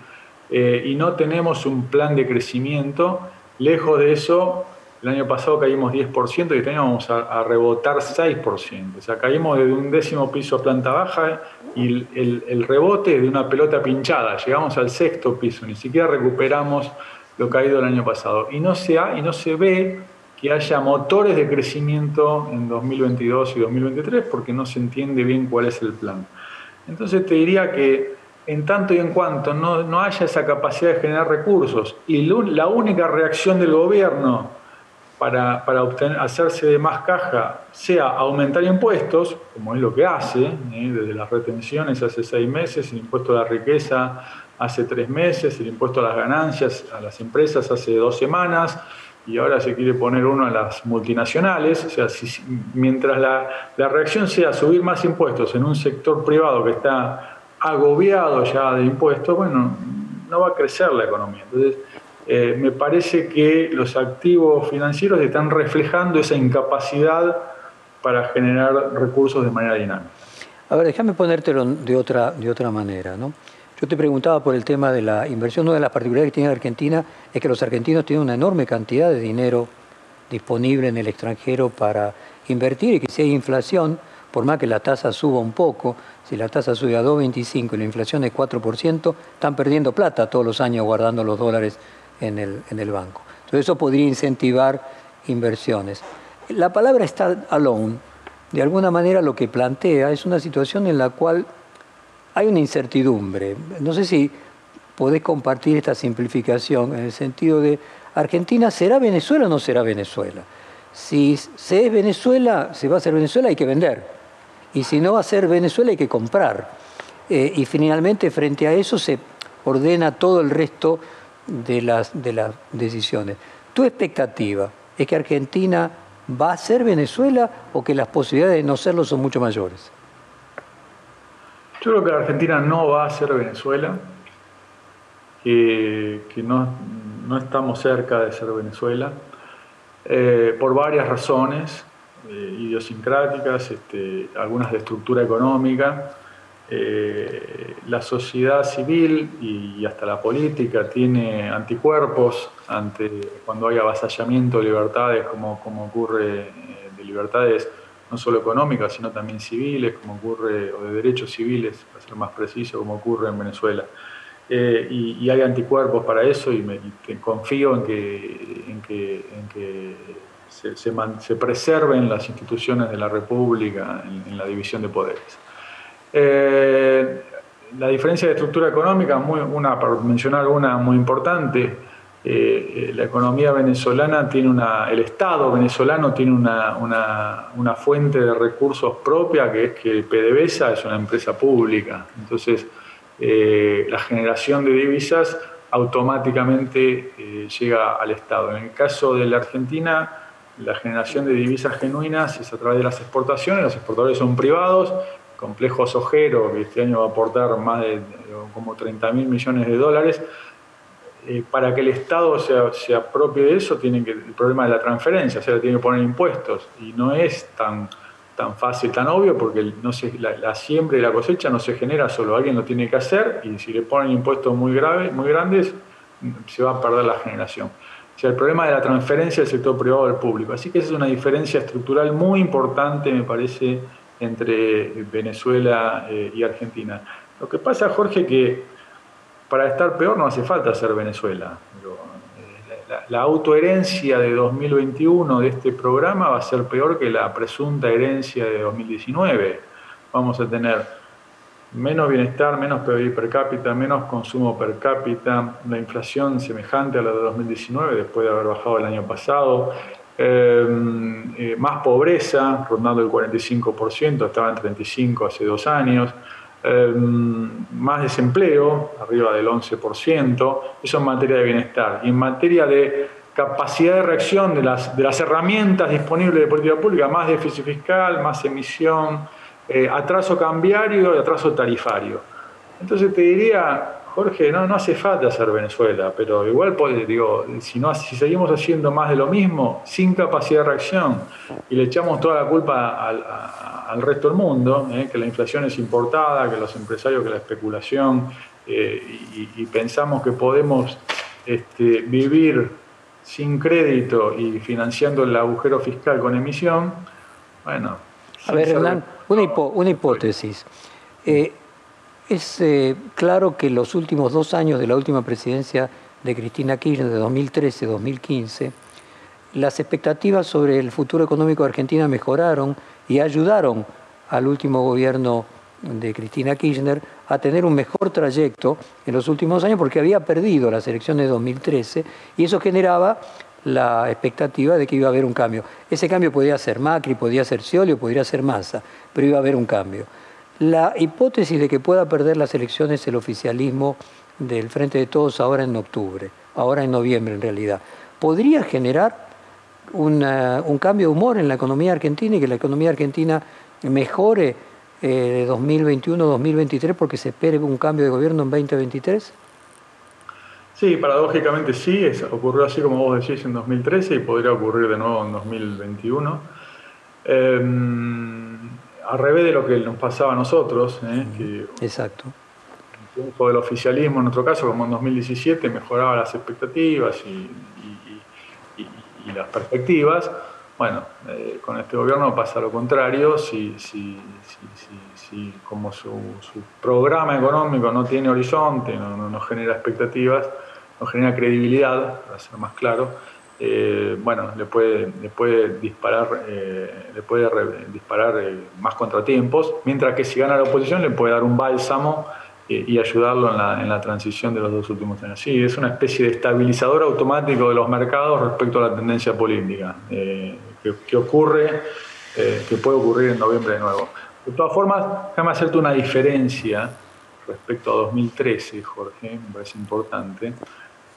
Eh, y no tenemos un plan de crecimiento, lejos de eso, el año pasado caímos 10% y este año a, rebotar 6%. O sea, caímos desde un décimo piso a planta baja y el, el, rebote de una pelota pinchada. Llegamos al sexto piso, ni siquiera recuperamos lo caído el año pasado. Y no se, ha, y no se ve que haya motores de crecimiento en 2022 y 2023 porque no se entiende bien cuál es el plan. Entonces te diría que en tanto y en cuanto no, no haya esa capacidad de generar recursos y la única reacción del gobierno para, para obtener, hacerse de más caja sea aumentar impuestos, como es lo que hace, ¿eh? desde las retenciones hace seis meses, el impuesto a la riqueza hace tres meses, el impuesto a las ganancias a las empresas hace dos semanas, y ahora se quiere poner uno a las multinacionales, o sea, si, mientras la, la, reacción sea subir más impuestos en un sector privado que está agobiado ya de impuestos, bueno, no va a crecer la economía. Entonces, eh, me parece que los activos financieros están reflejando esa incapacidad para generar recursos de manera dinámica.
A ver, déjame ponértelo de otra, de otra manera, ¿no? Yo te preguntaba por el tema de la inversión. Una de las particularidades que tiene Argentina es que los argentinos tienen una enorme cantidad de dinero disponible en el extranjero para invertir y que si hay inflación, por más que la tasa suba un poco, si la tasa sube a 2,25 y la inflación es 4%, están perdiendo plata todos los años guardando los dólares en el, en el banco. Entonces eso podría incentivar inversiones. La palabra está alone, de alguna manera lo que plantea es una situación en la cual hay una incertidumbre. No sé si podés compartir esta simplificación en el sentido de Argentina será Venezuela o no será Venezuela. Si se es Venezuela, se va a hacer Venezuela, hay que vender. Y si no va a ser Venezuela, hay que comprar. Eh, y finalmente, frente a eso, se ordena todo el resto de las decisiones. ¿Tu expectativa es que Argentina va a ser Venezuela o que las posibilidades de no serlo son mucho mayores?
Yo creo que Argentina no va a ser Venezuela, que, no, no, estamos cerca de ser Venezuela, eh, por varias razones eh, idiosincráticas, este, algunas de estructura económica. Eh, la sociedad civil y, hasta la política tiene anticuerpos ante cuando hay avasallamiento de libertades, como, como ocurre de libertades no solo económicas, sino también civiles, como ocurre, o de derechos civiles, para ser más preciso, como ocurre en Venezuela. Eh, y, hay anticuerpos para eso y, me, confío en que, en que, se, preserven las instituciones de la República en, la división de poderes. Eh, la diferencia de estructura económica, muy, una, para mencionar una muy importante, eh, la economía venezolana tiene una, el Estado venezolano tiene una, una, fuente de recursos propia que es que PDVSA es una empresa pública. Entonces, eh, la generación de divisas automáticamente eh, llega al Estado. En el caso de la Argentina, la generación de divisas genuinas es a través de las exportaciones, los exportadores son privados, Complejos Ojero, que este año va a aportar más de como 30 mil millones de dólares, eh, para que el Estado se, apropie de eso, tiene que, el problema de la transferencia, o sea, tiene que poner impuestos. Y no es tan, tan fácil, tan obvio, porque no la, siembra y la cosecha no se genera solo, alguien lo tiene que hacer, y si le ponen impuestos muy, graves, muy grandes, se va a perder la generación. O sea, el problema de la transferencia del sector privado al público. Así que esa es una diferencia estructural muy importante, me parece, entre Venezuela eh, y Argentina. Lo que pasa, Jorge, que para estar peor no hace falta ser Venezuela. Eh, la, autoherencia de 2021 de este programa va a ser peor que la presunta herencia de 2019. Vamos a tener menos bienestar, menos PIB per cápita, menos consumo per cápita, la inflación semejante a la de 2019 después de haber bajado el año pasado, eh, eh, más pobreza, rondando el 45%, estaba en 35% hace dos años. Em, más desempleo, arriba del 11%, eso en materia de bienestar. Y en materia de capacidad de reacción de las, de las herramientas disponibles de política pública, más déficit fiscal, más emisión, eh, atraso cambiario y atraso tarifario. Entonces te diría, Jorge, no, no hace falta ser Venezuela, pero igual, digo, si, no, si seguimos haciendo más de lo mismo, sin capacidad de reacción, y le echamos toda la culpa al, resto del mundo, eh, que la inflación es importada, que los empresarios, que la especulación, eh, y, pensamos que podemos este, vivir sin crédito y financiando el agujero fiscal con emisión, bueno.
A ver, Hernán, una, una hipótesis. Eh, es eh, claro que los últimos dos años de la última presidencia de Cristina Kirchner, de 2013-2015, las expectativas sobre el futuro económico de Argentina mejoraron y ayudaron al último gobierno de Cristina Kirchner a tener un mejor trayecto en los últimos años porque había perdido las elecciones de 2013 y eso generaba la expectativa de que iba a haber un cambio. Ese cambio podía ser Macri, podía ser Scioli podría ser Massa, pero iba a haber un cambio. La hipótesis de que pueda perder las elecciones el oficialismo del Frente de Todos ahora en octubre, ahora en noviembre en realidad, podría generar un cambio de humor en la economía argentina y que la economía argentina mejore eh, de 2021-2023 porque se espere un cambio de gobierno en 2023?
Sí, paradójicamente sí, ocurrió así como vos decís en 2013 y podría ocurrir de nuevo en 2021 al revés de lo que nos pasaba a nosotros. ¿eh?
Exacto.
triunfo del oficialismo en nuestro caso, como en 2017, mejoraba las expectativas y, las perspectivas. Bueno, eh, con este gobierno pasa lo contrario, si, si, si como su, programa económico no tiene horizonte, no, no, genera expectativas, no genera credibilidad, para ser más claro, eh, bueno, le puede, le puede disparar, eh, le puede disparar más contratiempos, mientras que si gana la oposición le puede dar un bálsamo y ayudarlo en la, en la, transición de los dos últimos años. Sí, es una especie de estabilizador automático de los mercados respecto a la tendencia política, eh, que, ocurre, eh, que puede ocurrir en noviembre de nuevo. De todas formas, déjame hacerte una diferencia respecto a 2013, Jorge, me parece importante.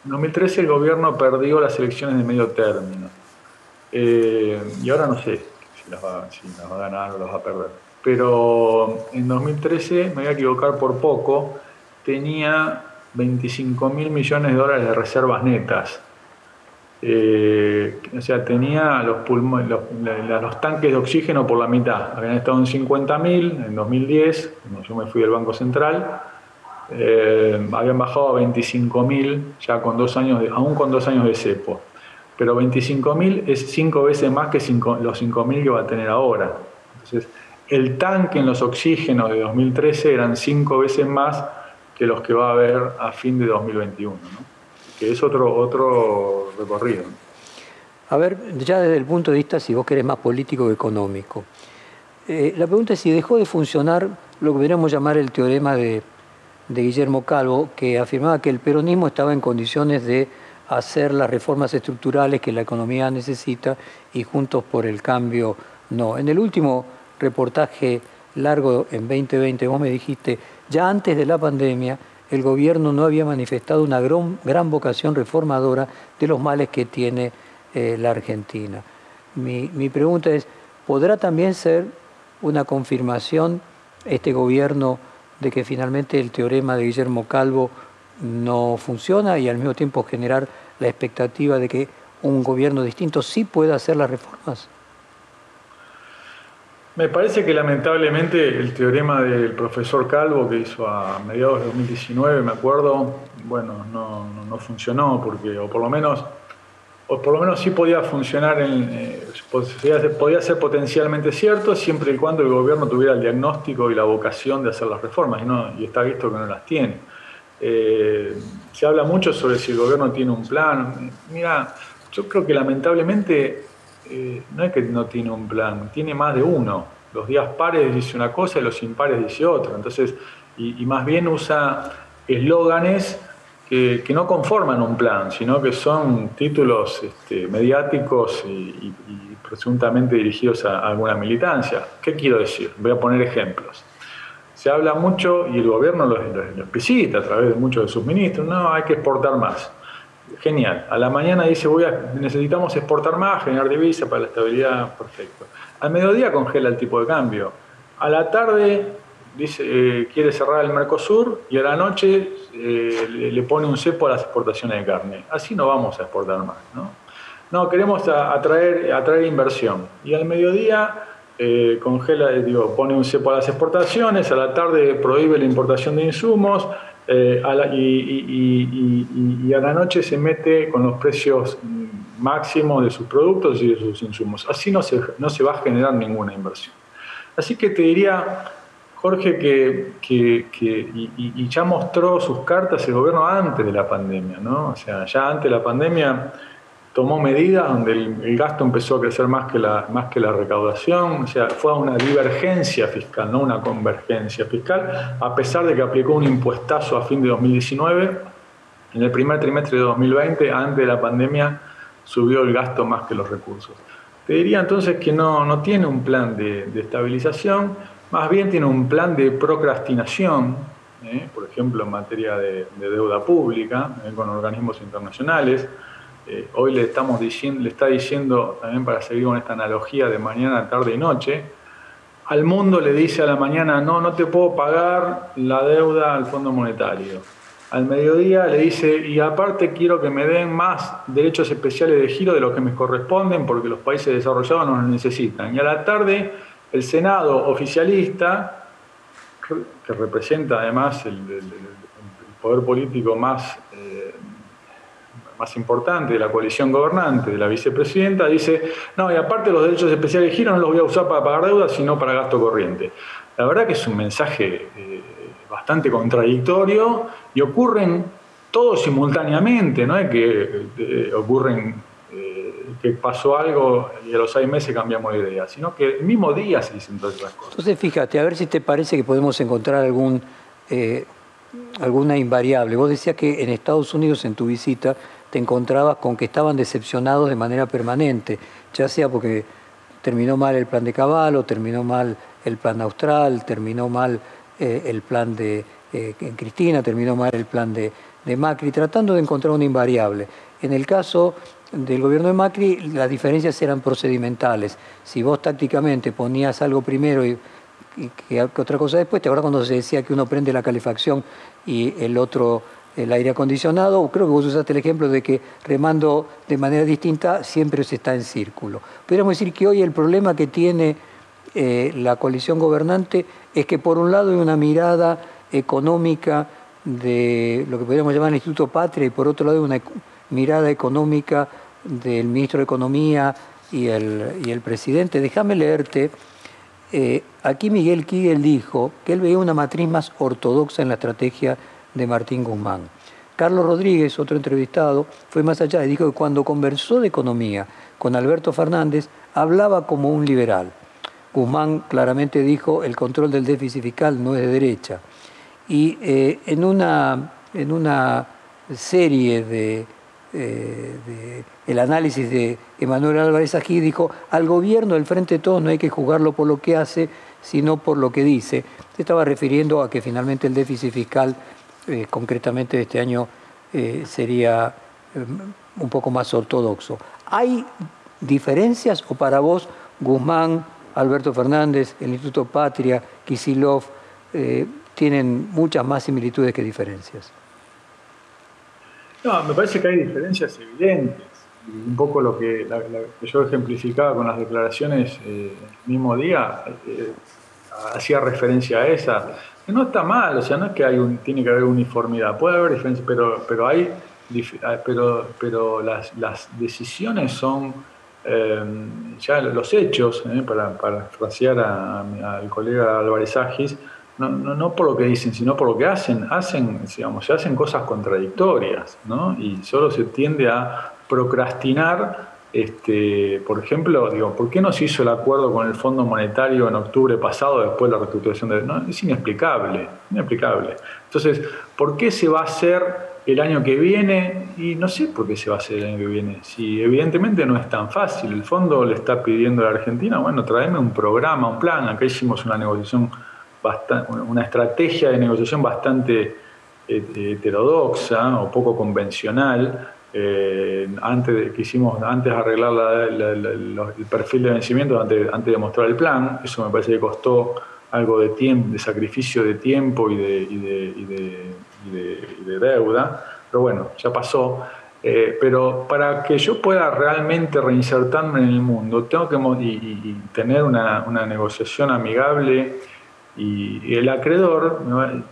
En 2013 el gobierno perdió las elecciones de medio término. Eh, y ahora no sé si las, va, si las va a ganar o las va a perder pero en 2013, me voy a equivocar por poco, tenía 25 mil millones de dólares de reservas netas. Eh, o sea, tenía los, los, tanques de oxígeno por la mitad. Habían estado en 50 mil en 2010, cuando yo me fui del Banco Central. Eh, habían bajado a 25 mil ya con dos años, de, aún con dos años de cepo. Pero 25 mil es cinco veces más que los 5 mil que va a tener ahora. Entonces, el tanque en los oxígenos de 2013 eran cinco veces más que los que va a haber a fin de 2021, que es otro, otro recorrido.
A ver, ya desde el punto de vista, si vos querés más político que económico, eh, la pregunta es si dejó de funcionar lo que podríamos llamar el teorema de, de Guillermo Calvo, que afirmaba que el peronismo estaba en condiciones de hacer las reformas estructurales que la economía necesita y juntos por el cambio no. En el último reportaje largo en 2020, vos me dijiste, ya antes de la pandemia, el gobierno no había manifestado una gran, vocación reformadora de los males que tiene eh, la Argentina. Mi, mi pregunta es, ¿podrá también ser una confirmación este gobierno de que finalmente el teorema de Guillermo Calvo no funciona y al mismo tiempo generar la expectativa de que un gobierno distinto sí pueda hacer las reformas?
Me parece que lamentablemente el teorema del profesor Calvo que hizo a mediados de 2019, me acuerdo, bueno, no, no, funcionó porque, o por lo menos, o por lo menos sí podía funcionar, en, eh, podía, ser, potencialmente cierto siempre y cuando el gobierno tuviera el diagnóstico y la vocación de hacer las reformas y, no, y está visto que no las tiene. Eh, se habla mucho sobre si el gobierno tiene un plan. Mira, yo creo que lamentablemente eh, no es que no tiene un plan, tiene más de uno. Los días pares dice una cosa y los impares dice otra. Entonces, y, más bien usa eslóganes que, no conforman un plan, sino que son títulos este, mediáticos y, presuntamente dirigidos a, alguna militancia. ¿Qué quiero decir? Voy a poner ejemplos. Se habla mucho, y el gobierno lo, lo a través de muchos de sus ministros, no, hay que exportar más genial. A la mañana dice, voy a, necesitamos exportar más, generar divisas para la estabilidad, perfecto. Al mediodía congela el tipo de cambio. A la tarde dice, eh, quiere cerrar el Mercosur y a la noche eh, le, pone un cepo a las exportaciones de carne. Así no vamos a exportar más. No, no queremos atraer, inversión. Y al mediodía eh, congela, digo, pone un cepo a las exportaciones, a la tarde prohíbe la importación de insumos, eh, y, a la noche se mete con los precios máximos de sus productos y de sus insumos. Así no se, no se va a generar ninguna inversión. Así que te diría, Jorge, que, y, ya mostró sus cartas el gobierno antes de la pandemia, ¿no? O sea, ya antes de la pandemia tomó medidas donde el, gasto empezó a crecer más que, la, más que la recaudación, o sea, fue una divergencia fiscal, no una convergencia fiscal, a pesar de que aplicó un impuestazo a fin de 2019, en el primer trimestre de 2020, antes de la pandemia, subió el gasto más que los recursos. Te diría entonces que no, no tiene un plan de, estabilización, más bien tiene un plan de procrastinación, ¿eh? por ejemplo en materia de, deuda pública, ¿eh? con organismos internacionales, eh, hoy le, estamos diciendo, le está diciendo, también para seguir con esta analogía de mañana, tarde y noche, al mundo le dice a la mañana, no, no te puedo pagar la deuda al Fondo Monetario. Al mediodía le dice, y aparte quiero que me den más derechos especiales de giro de los que me corresponden porque los países desarrollados no los necesitan. Y a la tarde el Senado oficialista, que representa además el poder político más, eh, más importante de la coalición gobernante, de la vicepresidenta, dice, no, y aparte los derechos especiales de giro no los voy a usar para pagar deudas, sino para gasto corriente. La verdad que es un mensaje eh, bastante contradictorio y ocurren todos simultáneamente, no es que ocurren que pasó algo y a los seis meses cambiamos de idea, sino que el mismo día se dicen todas esas cosas.
Entonces, fíjate, a ver si te parece que podemos encontrar algún, eh, alguna invariable. Vos decías que en Estados Unidos, en tu visita, te encontrabas con que estaban decepcionados de manera permanente, ya sea porque terminó mal el plan de Caballo, terminó mal el plan austral, terminó mal eh, el plan de eh, Cristina, terminó mal el plan de, de Macri, tratando de encontrar una invariable. En el caso del gobierno de Macri las diferencias eran procedimentales. Si vos tácticamente ponías algo primero y, que, otra cosa después, te acuerdas cuando se decía que uno prende la calefacción y el otro el aire acondicionado, creo que vos usaste el ejemplo de que remando de manera distinta siempre se está en círculo. Podríamos decir que hoy el problema que tiene eh, la coalición gobernante es que por un lado hay una mirada económica de lo que podríamos llamar el Instituto Patria y por otro lado hay una mirada económica del ministro de Economía y el, y el presidente. Déjame leerte. Eh, aquí Miguel Kigel dijo que él veía una matriz más ortodoxa en la estrategia de Martín Guzmán. Carlos Rodríguez, otro entrevistado, fue más allá y dijo que cuando conversó de economía con Alberto Fernández, hablaba como un liberal. Guzmán claramente dijo el control del déficit fiscal no es de derecha. Y eh, en, una, en una serie de eh, el análisis de Emanuel Álvarez Ají, dijo, al gobierno del Frente de Todos no hay que juzgarlo por lo que hace, sino por lo que dice. Se estaba refiriendo a que finalmente el déficit fiscal, eh, concretamente de este año, eh, sería un poco más ortodoxo. ¿Hay diferencias o para vos Guzmán, Alberto Fernández, el Instituto Patria, Kisilov, tienen muchas más similitudes que diferencias?
No, me parece que hay diferencias evidentes. Un poco lo que, yo ejemplificaba con las declaraciones eh, el mismo día, eh, hacía referencia a esa, que no está mal, o sea, no es que hay un, tiene que haber uniformidad, puede haber diferencias, pero, pero hay ah, pero, pero las, las decisiones son eh, ya los hechos, para, para frasear al colega Álvarez Agis, no, no, no, por lo que dicen, sino por lo que hacen. Hacen, digamos, se hacen cosas contradictorias, ¿no? Y solo se tiende a procrastinar. Este, por ejemplo, digo, ¿por qué no se hizo el acuerdo con el Fondo Monetario en octubre pasado después de la reestructuración de... No, es inexplicable, inexplicable. Entonces, ¿por qué se va a hacer el año que viene? Y no sé por qué se va a hacer el año que viene. Si evidentemente no es tan fácil, el fondo le está pidiendo a la Argentina, bueno, tráeme un programa, un plan. Acá hicimos una negociación una estrategia de negociación bastante eh, heterodoxa o poco convencional. Eh, antes de, que hicimos antes arreglar el perfil de vencimiento, antes, antes de mostrar el plan, eso me parece que costó algo de tiempo, de sacrificio de tiempo y de, de, deuda, pero bueno, ya pasó. Eh, pero para que yo pueda realmente reinsertarme en el mundo, tengo que y, tener una, una negociación amigable y, el acreedor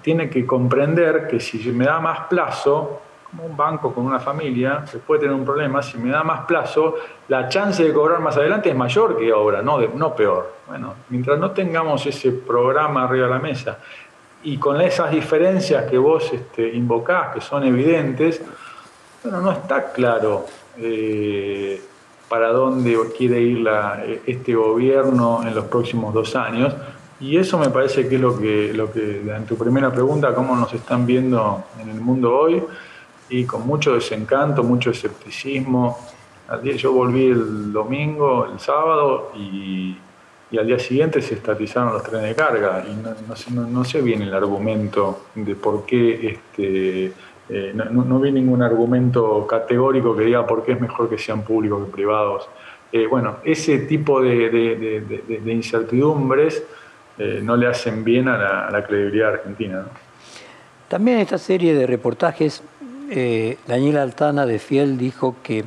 tiene que comprender que si me da más plazo, como un banco con una familia, se puede tener un problema, si me da más plazo, la chance de cobrar más adelante es mayor que ahora, no, no peor. Bueno, mientras no tengamos ese programa arriba de la mesa y con esas diferencias que vos este, invocás, que son evidentes, bueno, no está claro eh, para dónde quiere ir este gobierno en los próximos dos años. Y eso me parece que es lo que, lo que, en tu primera pregunta, cómo nos están viendo en el mundo hoy, y con mucho desencanto, mucho escepticismo. Yo volví el domingo, el sábado, y, y al día siguiente se estatizaron los trenes de carga, y no, no, sé bien el argumento de por qué, este, eh, no, vi ningún argumento categórico que diga por qué es mejor que sean públicos que privados. Eh, bueno, ese tipo de, de, incertidumbres eh, no le hacen bien a la, credibilidad argentina.
También esta serie de reportajes, eh, Daniel Altana de Fiel dijo que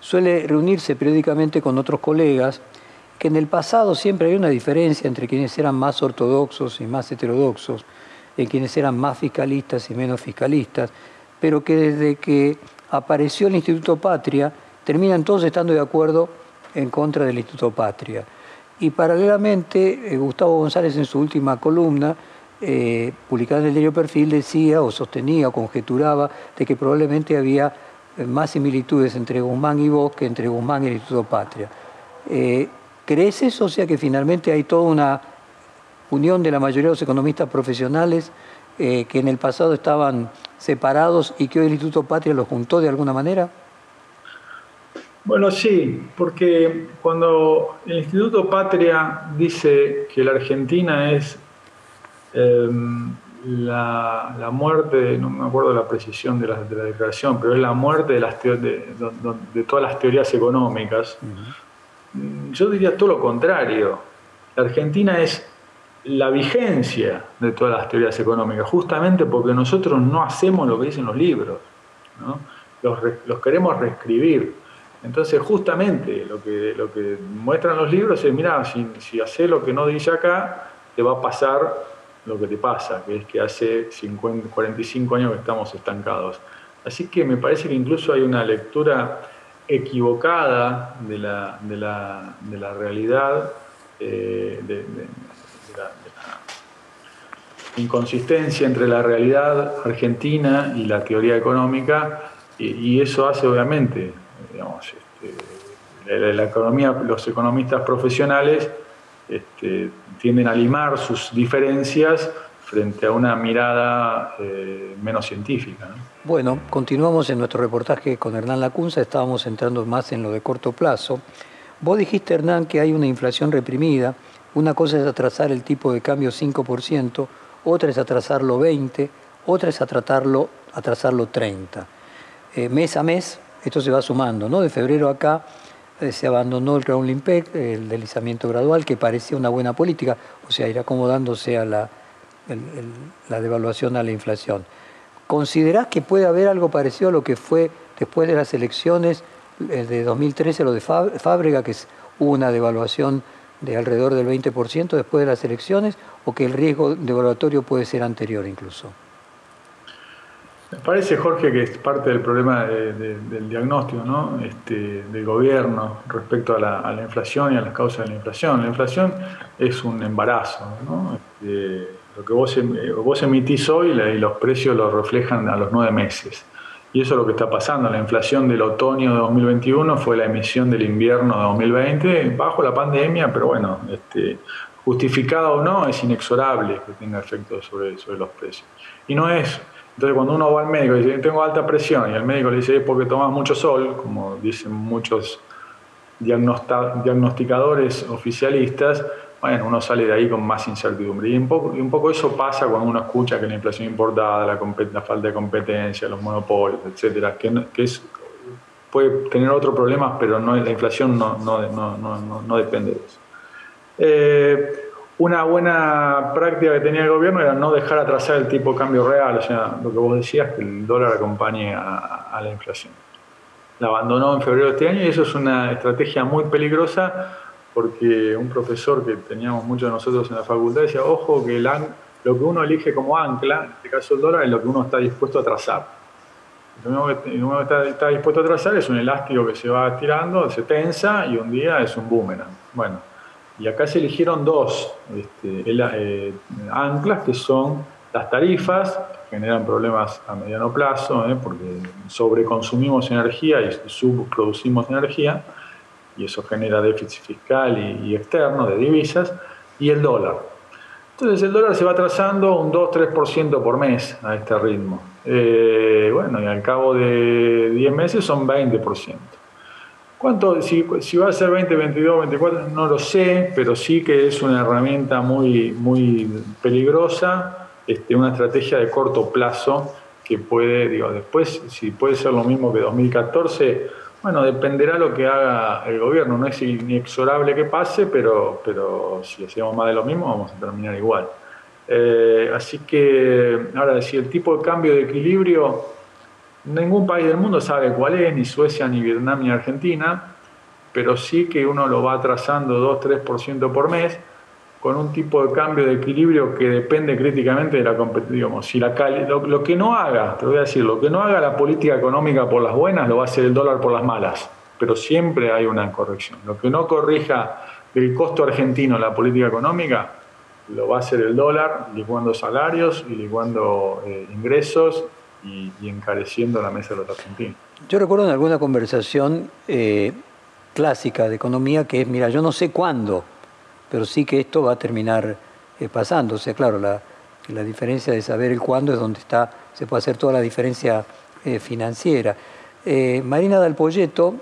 suele reunirse periódicamente con otros colegas, que en el pasado siempre había una diferencia entre quienes eran más ortodoxos y más heterodoxos. en quienes eran más fiscalistas y menos fiscalistas, pero que desde que apareció el Instituto Patria, terminan todos estando de acuerdo en contra del Instituto Patria. Y paralelamente, eh, Gustavo González en su última columna, eh, publicada en el diario Perfil, decía o sostenía o conjeturaba de que probablemente había eh, más similitudes entre Guzmán y vos que entre Guzmán y el Instituto Patria. ¿Crees eso? O sea que finalmente hay toda una unión de la mayoría de los economistas profesionales que en el pasado estaban separados y que hoy el Instituto Patria los juntó de alguna manera?
Bueno, sí, porque cuando el Instituto Patria dice que la Argentina es em, la, muerte, no me acuerdo la precisión de la, declaración, pero es la muerte de, las de, todas las teorías económicas, yo diría todo lo contrario. La Argentina es la vigencia de todas las teorías económicas, justamente porque nosotros no hacemos lo que dicen los libros, los, los queremos reescribir. Entonces, justamente lo que, lo que muestran los libros es, mira, si, si haces lo que no dice acá, te va a pasar lo que te pasa, que es que hace 50, 45 años que estamos estancados. Así que me parece que incluso hay una lectura equivocada de la, de la, de la realidad, eh, de, la, inconsistencia entre la realidad argentina y la teoría económica, y eso hace obviamente digamos, este, la, economía, los economistas profesionales este, tienden a limar sus diferencias frente a una mirada eh, menos científica.
Bueno, continuamos en nuestro reportaje con Hernán Lacunza, estábamos entrando más en lo de corto plazo. Vos dijiste, Hernán, que hay una inflación reprimida, una cosa es atrasar el tipo de cambio 5%, otra es atrasarlo 20%, otra es atrasarlo, atrasarlo 30%. Eh, mes a mes esto se va sumando, ¿no? De febrero acá se abandonó el Crown Limpec, el deslizamiento gradual, que parecía una buena política, o sea, ir acomodándose a la, la devaluación a la inflación. ¿Considerás que puede haber algo parecido a lo que fue después de las elecciones de 2013, lo de Fábrega, que hubo una devaluación de alrededor del 20% después de las elecciones, o que el riesgo devaluatorio puede ser anterior incluso?
Me parece, Jorge, que es parte del problema del diagnóstico ¿no? este, del gobierno respecto a la, inflación y a las causas de la inflación. La inflación es un embarazo. ¿no? Este, lo que vos, em, vos emitís hoy y los precios lo reflejan a los nueve meses. Y eso es lo que está pasando. La inflación del otoño de 2021 fue la emisión del invierno de 2020 bajo la pandemia, pero bueno, este, justificada o no, es inexorable que tenga efecto sobre, sobre los precios. Y no es entonces, cuando uno va al médico y dice, tengo alta presión, y el médico le dice, es porque tomas mucho sol, como dicen muchos diagnosticadores oficialistas, bueno, uno sale de ahí con más incertidumbre. Y un poco, eso pasa cuando uno escucha que la inflación importada, la, falta de competencia, los monopolios, etcétera, que, puede tener otros problemas, pero la inflación no, no, no, no depende de eso. Eh, una buena práctica que tenía el gobierno era no dejar atrasar el tipo de cambio real, o sea, lo que vos decías, que el dólar acompañe a, la inflación. La abandonó en febrero de este año y eso es una estrategia muy peligrosa porque un profesor que teníamos muchos de nosotros en la facultad decía, ojo que lo que uno elige como ancla, en este caso el dólar, es lo que uno está dispuesto a trazar. Lo que, uno está, dispuesto a trazar es un elástico que se va estirando, se tensa y un día es un boomerang. Bueno, y acá se eligieron dos este, eh, anclas que son las tarifas, generan problemas a mediano plazo, eh, porque sobreconsumimos energía y subproducimos energía, y eso genera déficit fiscal y, externo de divisas, y el dólar. Entonces el dólar se va trazando un 2-3% por mes a este ritmo. Eh, bueno, y al cabo de 10 meses son 20%. ¿Cuánto, si, va a ser 20, 22, 24, no lo sé, pero sí que es una herramienta muy, muy peligrosa, este, una estrategia de corto plazo que puede, digo, después, si puede ser lo mismo que 2014, bueno, dependerá lo que haga el gobierno, no es inexorable que pase, pero, pero si hacemos más de lo mismo vamos a terminar igual. Eh, así que, ahora, si el tipo de cambio de equilibrio Ningún país del mundo sabe cuál es, ni Suecia, ni Vietnam, ni Argentina, pero sí que uno lo va trazando 2-3% por mes. con un tipo de cambio de equilibrio que depende críticamente de la competición. Si la lo, lo, que no haga, te voy a decir, lo que no haga la política económica por las buenas, lo va a hacer el dólar por las malas, pero siempre hay una corrección. Lo que no corrija el costo argentino en la política económica, lo va a hacer el dólar, licuando salarios y licuando eh, ingresos y, encareciendo la mesa de los argentinos.
Yo recuerdo en alguna conversación eh, clásica de economía que es, mira, yo no sé cuándo, pero sí que esto va a terminar eh, pasando. O sea, claro, la, la, diferencia de saber el cuándo es donde está, se puede hacer toda la diferencia financiera. Marina Dalpolleto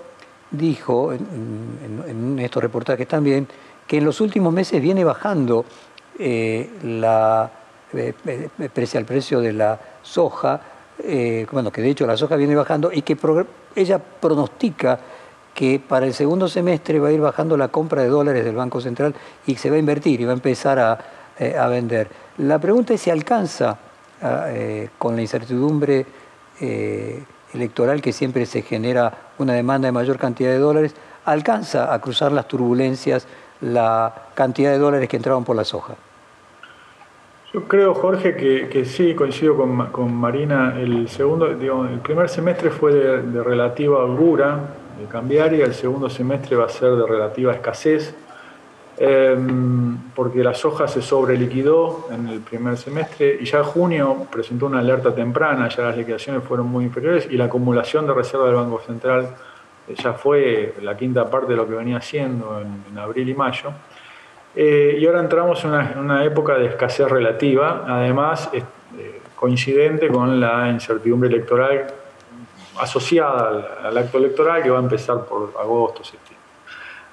dijo en, estos reportajes también que en los últimos meses viene bajando eh, la, eh, eh, el precio de la soja, bueno, que de hecho la soja viene bajando y que ella pronostica que para el segundo semestre va a ir bajando la compra de dólares del Banco Central y se va a invertir y va a empezar a, a vender. La pregunta es si alcanza con la incertidumbre electoral que siempre se genera una demanda de mayor cantidad de dólares, alcanza a cruzar las turbulencias la cantidad de dólares que entraban por la soja.
Yo creo, Jorge, que, sí, coincido con, Marina. El segundo, el primer semestre fue de, relativa holgura de cambiaria, el segundo semestre va a ser de relativa escasez, em, porque la soja se sobreliquidó en el primer semestre y ya junio presentó una alerta temprana, ya las liquidaciones fueron muy inferiores y la acumulación de reserva del Banco Central ya fue la quinta parte de lo que venía haciendo en abril y mayo. Eh, y ahora entramos en una, época de escasez relativa, además eh, coincidente con la incertidumbre electoral asociada al, acto electoral que va a empezar por agosto, septiembre.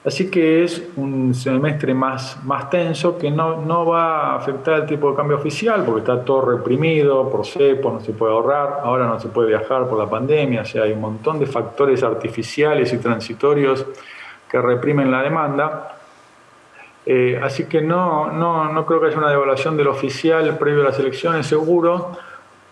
Así que es un semestre más, más tenso que no, no va a afectar el tipo de cambio oficial porque está todo reprimido por cepo, no se puede ahorrar, ahora no se puede viajar por la pandemia, o sea, hay un montón de factores artificiales y transitorios que reprimen la demanda eh, así que no, no, no, creo que haya una devaluación del oficial previo a las elecciones, seguro,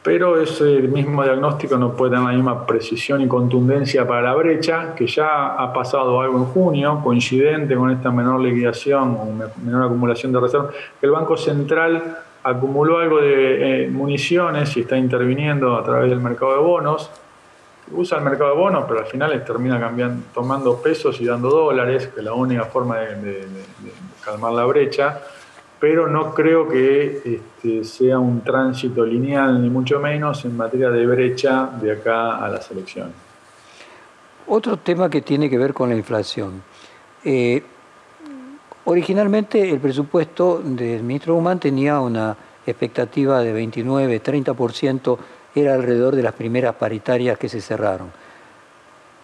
pero ese mismo diagnóstico no puede tener la misma precisión y contundencia para la brecha, que ya ha pasado algo en junio, coincidente con esta menor liquidación o menor acumulación de reservas, el Banco Central acumuló algo de eh, municiones y está interviniendo a través del mercado de bonos, usa el mercado de bonos, pero al final termina cambiando, tomando pesos y dando dólares, que es la única forma de calmar la brecha, pero no creo que este, sea un tránsito lineal, ni mucho menos en materia de brecha de acá a las elecciones.
Otro tema que tiene que ver con la inflación. Eh, originalmente el presupuesto del ministro Guzmán tenía una expectativa de 29, 30%, era alrededor de las primeras paritarias que se cerraron.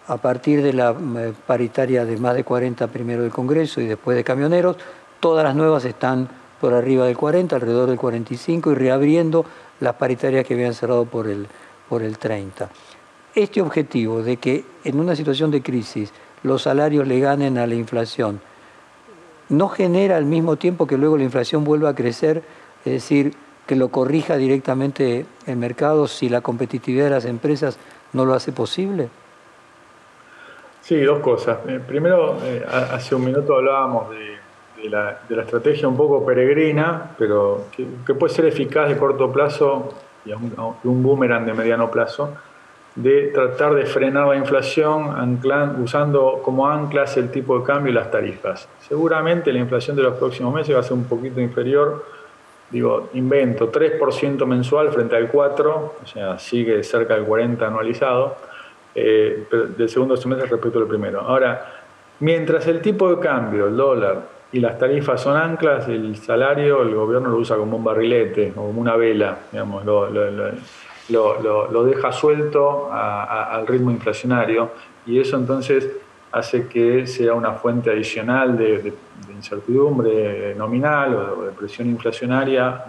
A partir de la eh, paritaria de más de 40 primero del Congreso y después de camioneros, todas las nuevas están por arriba del 40, alrededor del 45 y reabriendo las paritarias que habían cerrado por el, por el 30. Este objetivo de que en una situación de crisis los salarios le ganen a la inflación, no genera al mismo tiempo que luego la inflación vuelva a crecer, es decir, que lo corrija directamente el mercado si la competitividad de las empresas no lo hace posible?
Sí, dos cosas. Eh, primero, eh, hace un minuto hablábamos de, la, estrategia un poco peregrina, pero que, puede ser eficaz de corto plazo y un, un, boomerang de mediano plazo, de tratar de frenar la inflación usando como anclas el tipo de cambio y las tarifas. Seguramente la inflación de los próximos meses va a ser un poquito inferior, digo, invento, 3% mensual frente al 4%, o sea, sigue cerca del 40% anualizado eh, del segundo semestre respecto al primero. Ahora, mientras el tipo de cambio, el dólar y las tarifas son anclas, el salario el gobierno lo usa como un barrilete o como una vela, digamos, lo, lo, deja suelto al ritmo inflacionario y eso entonces hace que sea una fuente adicional de, incertidumbre nominal o de, presión inflacionaria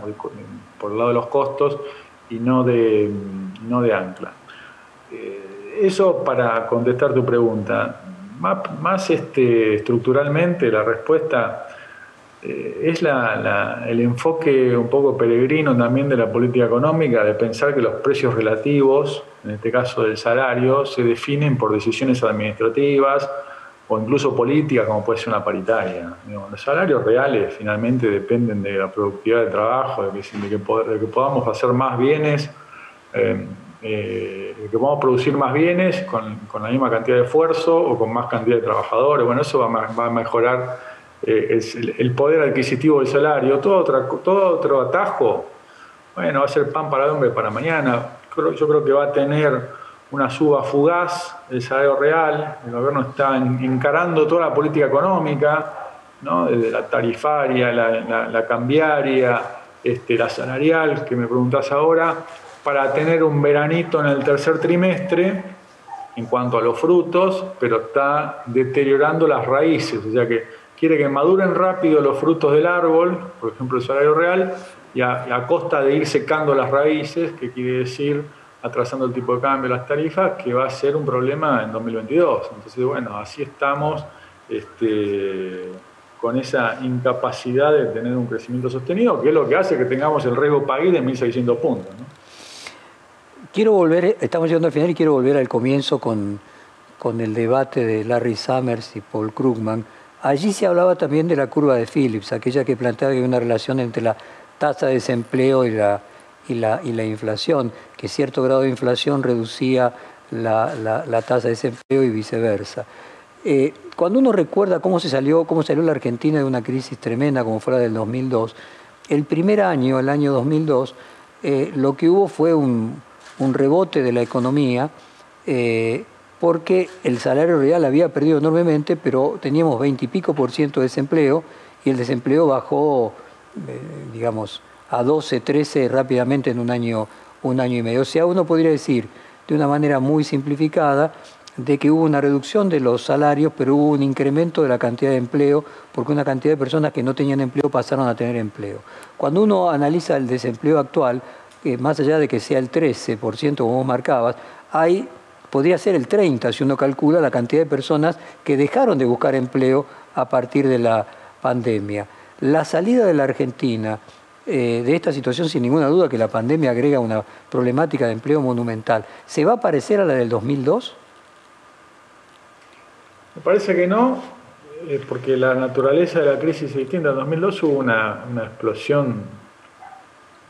por el lado de los costos y no de, no de ancla. Eh, eso para contestar tu pregunta. Más, este, estructuralmente, la respuesta eh, es el enfoque un poco peregrino también de la política económica, de pensar que los precios relativos, en este caso del salario, se definen por decisiones administrativas o incluso políticas como puede ser una paritaria. los salarios reales finalmente dependen de la productividad del trabajo, de que, de que, podamos hacer más bienes, eh, eh, que podamos producir más bienes con, con, la misma cantidad de esfuerzo o con más cantidad de trabajadores. Bueno, eso va, a mejorar eh, el, poder adquisitivo del salario. Todo otro, todo otro atajo, bueno, va a ser pan para el hombre para mañana. Yo creo que va a tener una suba fugaz del salario real, el gobierno está encarando toda la política económica, ¿no? desde la tarifaria, la, cambiaria, este, la salarial, que me preguntás ahora, para tener un veranito en el tercer trimestre en cuanto a los frutos, pero está deteriorando las raíces, o sea que quiere que maduren rápido los frutos del árbol, por ejemplo el salario real, y a costa de ir secando las raíces, que quiere decir atrasando el tipo de cambio, las tarifas, que va a ser un problema en 2022. Entonces, bueno, así estamos este, con esa incapacidad de tener un crecimiento sostenido, que es lo que hace que tengamos el riesgo país de 1.600 puntos.
Quiero volver, estamos llegando al final y quiero volver al comienzo con, con el debate de Larry Summers y Paul Krugman. Allí se hablaba también de la curva de Phillips, aquella que planteaba que hay una relación entre la tasa de desempleo y la, y la, y la inflación, que cierto grado de inflación reducía la, la, tasa de desempleo y viceversa. Eh, cuando uno recuerda cómo se salió, cómo salió la Argentina de una crisis tremenda como fue la del 2002, el primer año, el año 2002, eh, lo que hubo fue un, un rebote de la economía, eh, porque el salario real había perdido enormemente, pero teníamos 20 y pico por ciento de desempleo y el desempleo bajó, digamos, a 12, 13 rápidamente en un año, un año y medio. O sea, uno podría decir de una manera muy simplificada de que hubo una reducción de los salarios, pero hubo un incremento de la cantidad de empleo, porque una cantidad de personas que no tenían empleo pasaron a tener empleo. Cuando uno analiza el desempleo actual, eh, más allá de que sea el 13%, como vos marcabas, hay, podría ser el 30% si uno calcula la cantidad de personas que dejaron de buscar empleo a partir de la pandemia. La salida de la Argentina eh, de esta situación, sin ninguna duda que la pandemia agrega una problemática de empleo monumental. ¿Se va a parecer a la del 2002?
Me parece que no, eh, porque la naturaleza de la crisis es distinta. En 2002 hubo una, explosión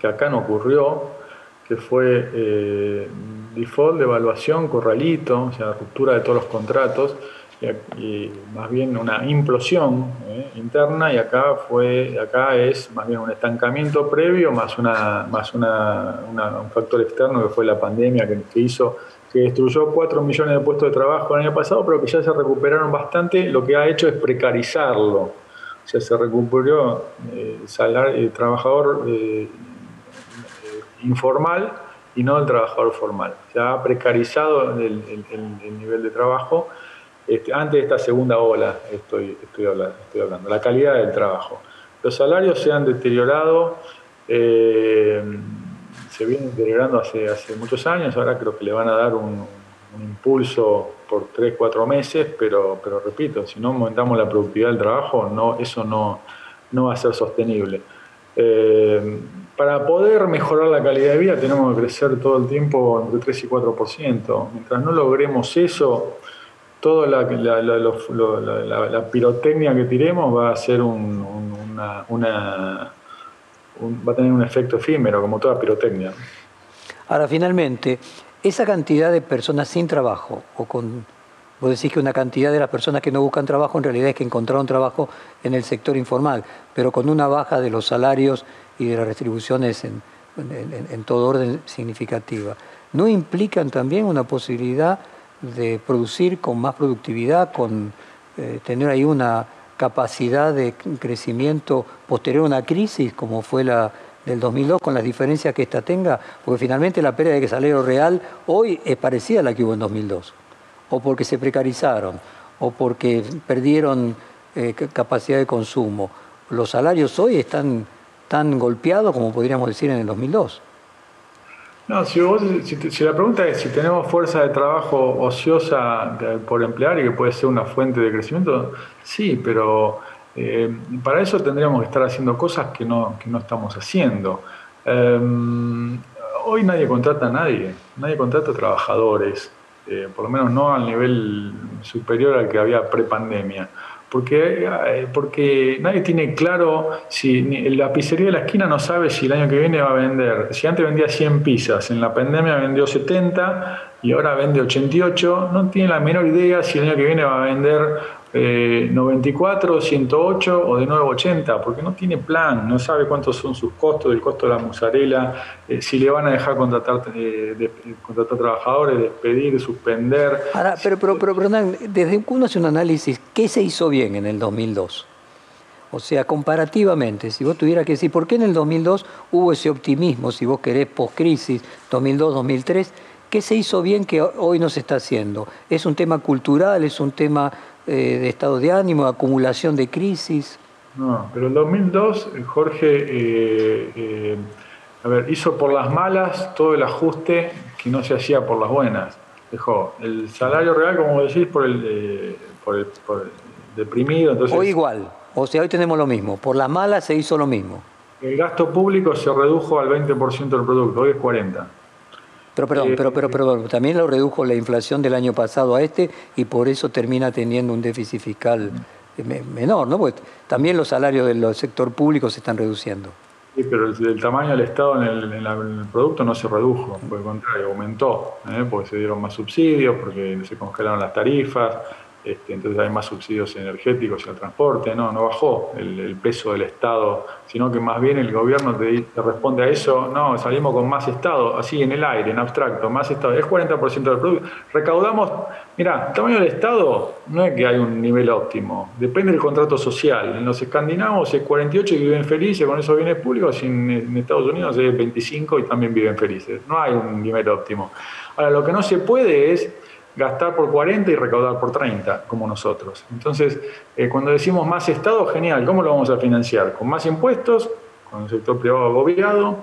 que acá no ocurrió, que fue eh, default, devaluación, corralito, o sea, ruptura de todos los contratos y, más bien una implosión eh, interna y acá fue acá es más bien un estancamiento previo más una más una, un factor externo que fue la pandemia que, hizo que destruyó 4 millones de puestos de trabajo el año pasado pero que ya se recuperaron bastante. Lo que ha hecho es precarizarlo. O sea se recuperó eh, el trabajador eh, informal y no el trabajador formal. Se ha precarizado el, el nivel de trabajo este, antes de esta segunda ola estoy, estoy, hablando, la calidad del trabajo. Los salarios se han deteriorado, eh, se vienen deteriorando hace, hace muchos años, ahora creo que le van a dar un, impulso por 3, 4 meses, pero, pero repito, si no aumentamos la productividad del trabajo, no, eso no, no va a ser sostenible. Eh, para poder mejorar la calidad de vida tenemos que crecer todo el tiempo entre 3 y 4%. Mientras no logremos eso, toda la, pirotecnia que tiremos va a ser una, va a tener un efecto efímero, como toda pirotecnia.
Ahora, finalmente, esa cantidad de personas sin trabajo, o con, vos decís que una cantidad de las personas que no buscan trabajo en realidad es que encontraron trabajo en el sector informal, pero con una baja de los salarios y de las retribuciones en, en todo orden significativa, ¿no implican también una posibilidad de producir con más productividad, con eh, tener ahí una capacidad de crecimiento posterior a una crisis como fue la del 2002 con las diferencias que ésta tenga, porque finalmente la pérdida de salario real hoy es parecida a la que hubo en 2002, o porque se precarizaron, o porque perdieron eh, capacidad de consumo. Los salarios hoy están tan golpeados como podríamos decir en el 2002.
No, si, la pregunta es si tenemos fuerza de trabajo ociosa por emplear y que puede ser una fuente de crecimiento, sí, pero eh, para eso tendríamos que estar haciendo cosas que no, que no estamos haciendo. Em, hoy nadie contrata a nadie, nadie contrata a trabajadores, eh, por lo menos no al nivel superior al que había prepandemia. Porque, eh, porque nadie tiene claro si la pizzería de la esquina no sabe si el año que viene va a vender. Si antes vendía 100 pizzas, en la pandemia vendió 70 y ahora vende 88, no tiene la menor idea si el año que viene va a vender 94, eh, 108 o de nuevo 80, porque no tiene plan, no sabe cuántos son sus costos, el costo de la mozzarella, eh, si le van a dejar contratar, eh, contratar trabajadores, despedir, suspender.
Ahora, pero, pero, pero, desde que uno hace un análisis, ¿qué se hizo bien en el 2002? O sea, comparativamente, si vos tuvieras que decir, ¿por qué en el 2002 hubo ese optimismo, si vos querés, post-crisis, 2002-2003? ¿Qué se hizo bien que hoy no se está haciendo? ¿Es un tema cultural? ¿Es un tema eh, de estado de ánimo, acumulación de crisis.
No, pero en 2002 Jorge eh, eh, a ver, hizo por las malas todo el ajuste que no se hacía por las buenas. Dejó el salario real, como decís, por el, por el, deprimido. Entonces,
o igual, o sea, hoy tenemos lo mismo. Por las malas se hizo lo mismo.
El gasto público se redujo al 20% del producto, hoy es 40%.
Pero perdón, eh, pero, pero, pero también lo redujo la inflación del año pasado a este y por eso termina teniendo un déficit fiscal menor, ¿no? Porque también los salarios del sector público se están reduciendo.
Sí, pero el, tamaño del Estado en el, producto no se redujo, por el contrario, aumentó, ¿eh? porque se dieron más subsidios, porque se congelaron las tarifas, este, entonces hay más subsidios energéticos y al transporte, no, no bajó el, peso del Estado, sino que más bien el gobierno te, responde a eso, no, salimos con más Estado, así en el aire, en abstracto, más Estado, es 40% del producto. Recaudamos, mira, el tamaño del Estado no es que hay un nivel óptimo, depende del contrato social. En los escandinavos es 48 y viven felices con esos bienes públicos, y en, en Estados Unidos es 25 y también viven felices. No hay un nivel óptimo. Ahora, lo que no se puede es gastar por 40 y recaudar por 30, como nosotros. Entonces, eh, cuando decimos más Estado, genial, ¿cómo lo vamos a financiar? ¿Con más impuestos? ¿Con el sector privado agobiado?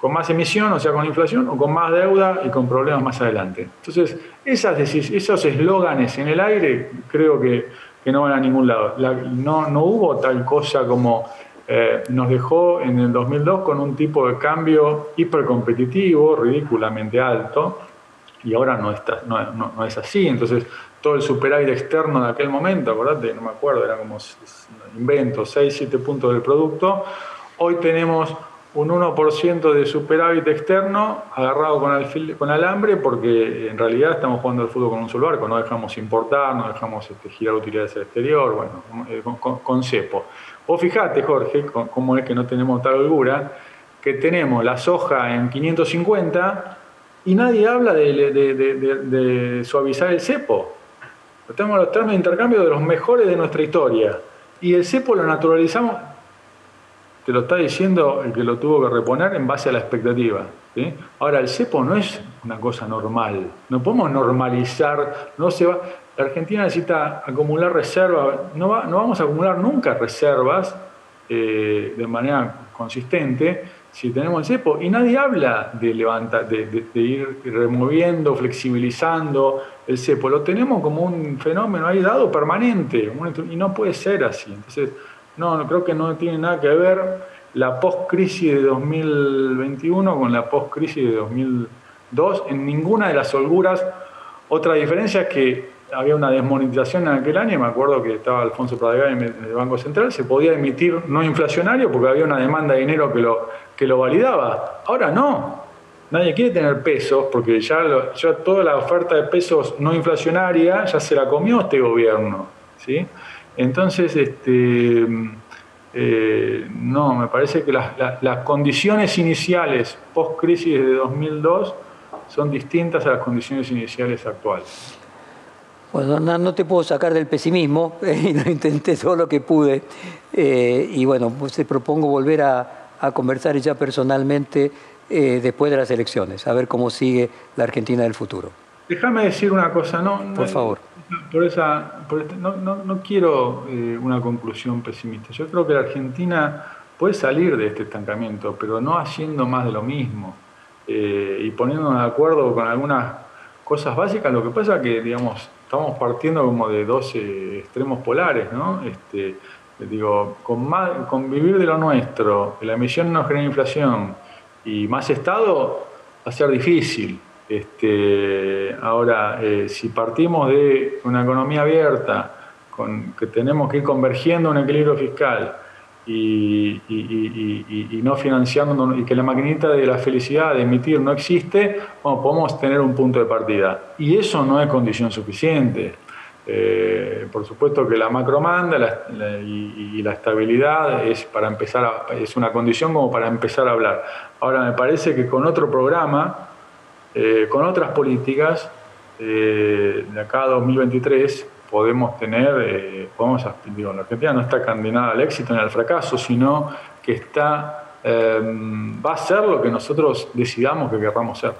¿Con más emisión, o sea, con inflación? ¿O con más deuda y con problemas más adelante? Entonces, esas, esos eslóganes en el aire creo que, que, no van a ningún lado. no, no hubo tal cosa como eh, nos dejó en el 2002 con un tipo de cambio hipercompetitivo, ridículamente alto, y ahora no, está, no, no, es así. Entonces, todo el superávit externo de aquel momento, acordate, no me acuerdo, era como invento, 6, 7 puntos del producto. Hoy tenemos un 1% de superávit externo agarrado con, alfil, con alambre porque en realidad estamos jugando el fútbol con un solo arco, no dejamos importar, no dejamos este, girar utilidades al exterior, bueno, eh, con, cepo. O fíjate, Jorge, cómo es que no tenemos tal holgura, que tenemos la soja en 550 y nadie habla de, suavizar el cepo. Tenemos los términos de intercambio de los mejores de nuestra historia. Y el cepo lo naturalizamos, te lo está diciendo el que lo tuvo que reponer en base a la expectativa. Ahora, el cepo no es una cosa normal. No podemos normalizar, no se va. La Argentina necesita acumular reservas. No, vamos a acumular nunca reservas eh, de manera consistente si tenemos el cepo, y nadie habla de, levantar, de, ir removiendo, flexibilizando el cepo, lo tenemos como un fenómeno ahí dado permanente, y no puede ser así. Entonces, no, creo que no tiene nada que ver la post-crisis de 2021 con la post-crisis de 2002 en ninguna de las holguras. Otra diferencia es que había una desmonetización en aquel año, me acuerdo que estaba Alfonso Pradegay en el Banco Central, se podía emitir no inflacionario porque había una demanda de dinero que lo, que lo validaba. Ahora no, nadie quiere tener pesos porque ya, ya toda la oferta de pesos no inflacionaria ya se la comió este gobierno. ¿sí? Entonces, este, eh, no, me parece que las, las condiciones iniciales post-crisis de 2002 son distintas a las condiciones iniciales actuales.
Bueno, no, te puedo sacar del pesimismo, *laughs* lo intenté todo lo que pude. Eh, y bueno, pues te propongo volver a, conversar ya personalmente eh, después de las elecciones, a ver cómo sigue la Argentina del futuro.
Déjame decir una cosa, no,
por favor.
Por esa, este, no, quiero eh, una conclusión pesimista. Yo creo que la Argentina puede salir de este estancamiento, pero no haciendo más de lo mismo y poniéndonos de acuerdo con algunas cosas básicas. Lo que pasa es que, digamos, estamos partiendo como de dos extremos polares, ¿no? Este, digo, con, más, con de lo nuestro, que la emisión no genera inflación y más Estado, va a ser difícil. Este, ahora, eh, si partimos de una economía abierta, con, que tenemos que ir convergiendo un equilibrio fiscal y, no financiando, y que la maquinita de la felicidad de emitir no existe, podemos tener un punto de partida. Y eso no es condición suficiente. Eh, por supuesto que la macro manda y, la estabilidad es, para empezar es una condición como para empezar a hablar. Ahora me parece que con otro programa, eh, con otras políticas, eh, de acá a 2023 podemos tener, podemos, digo, la Argentina no está condenada al éxito ni al fracaso, sino que está, va a ser lo que nosotros decidamos que querramos ser.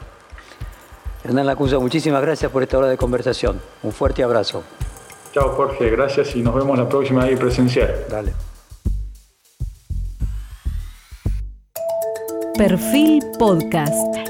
Hernán Lacunza, muchísimas gracias por esta hora de conversación. Un fuerte abrazo.
Chao Jorge, gracias y nos vemos la próxima ahí presencial.
Dale.
Perfil Podcast.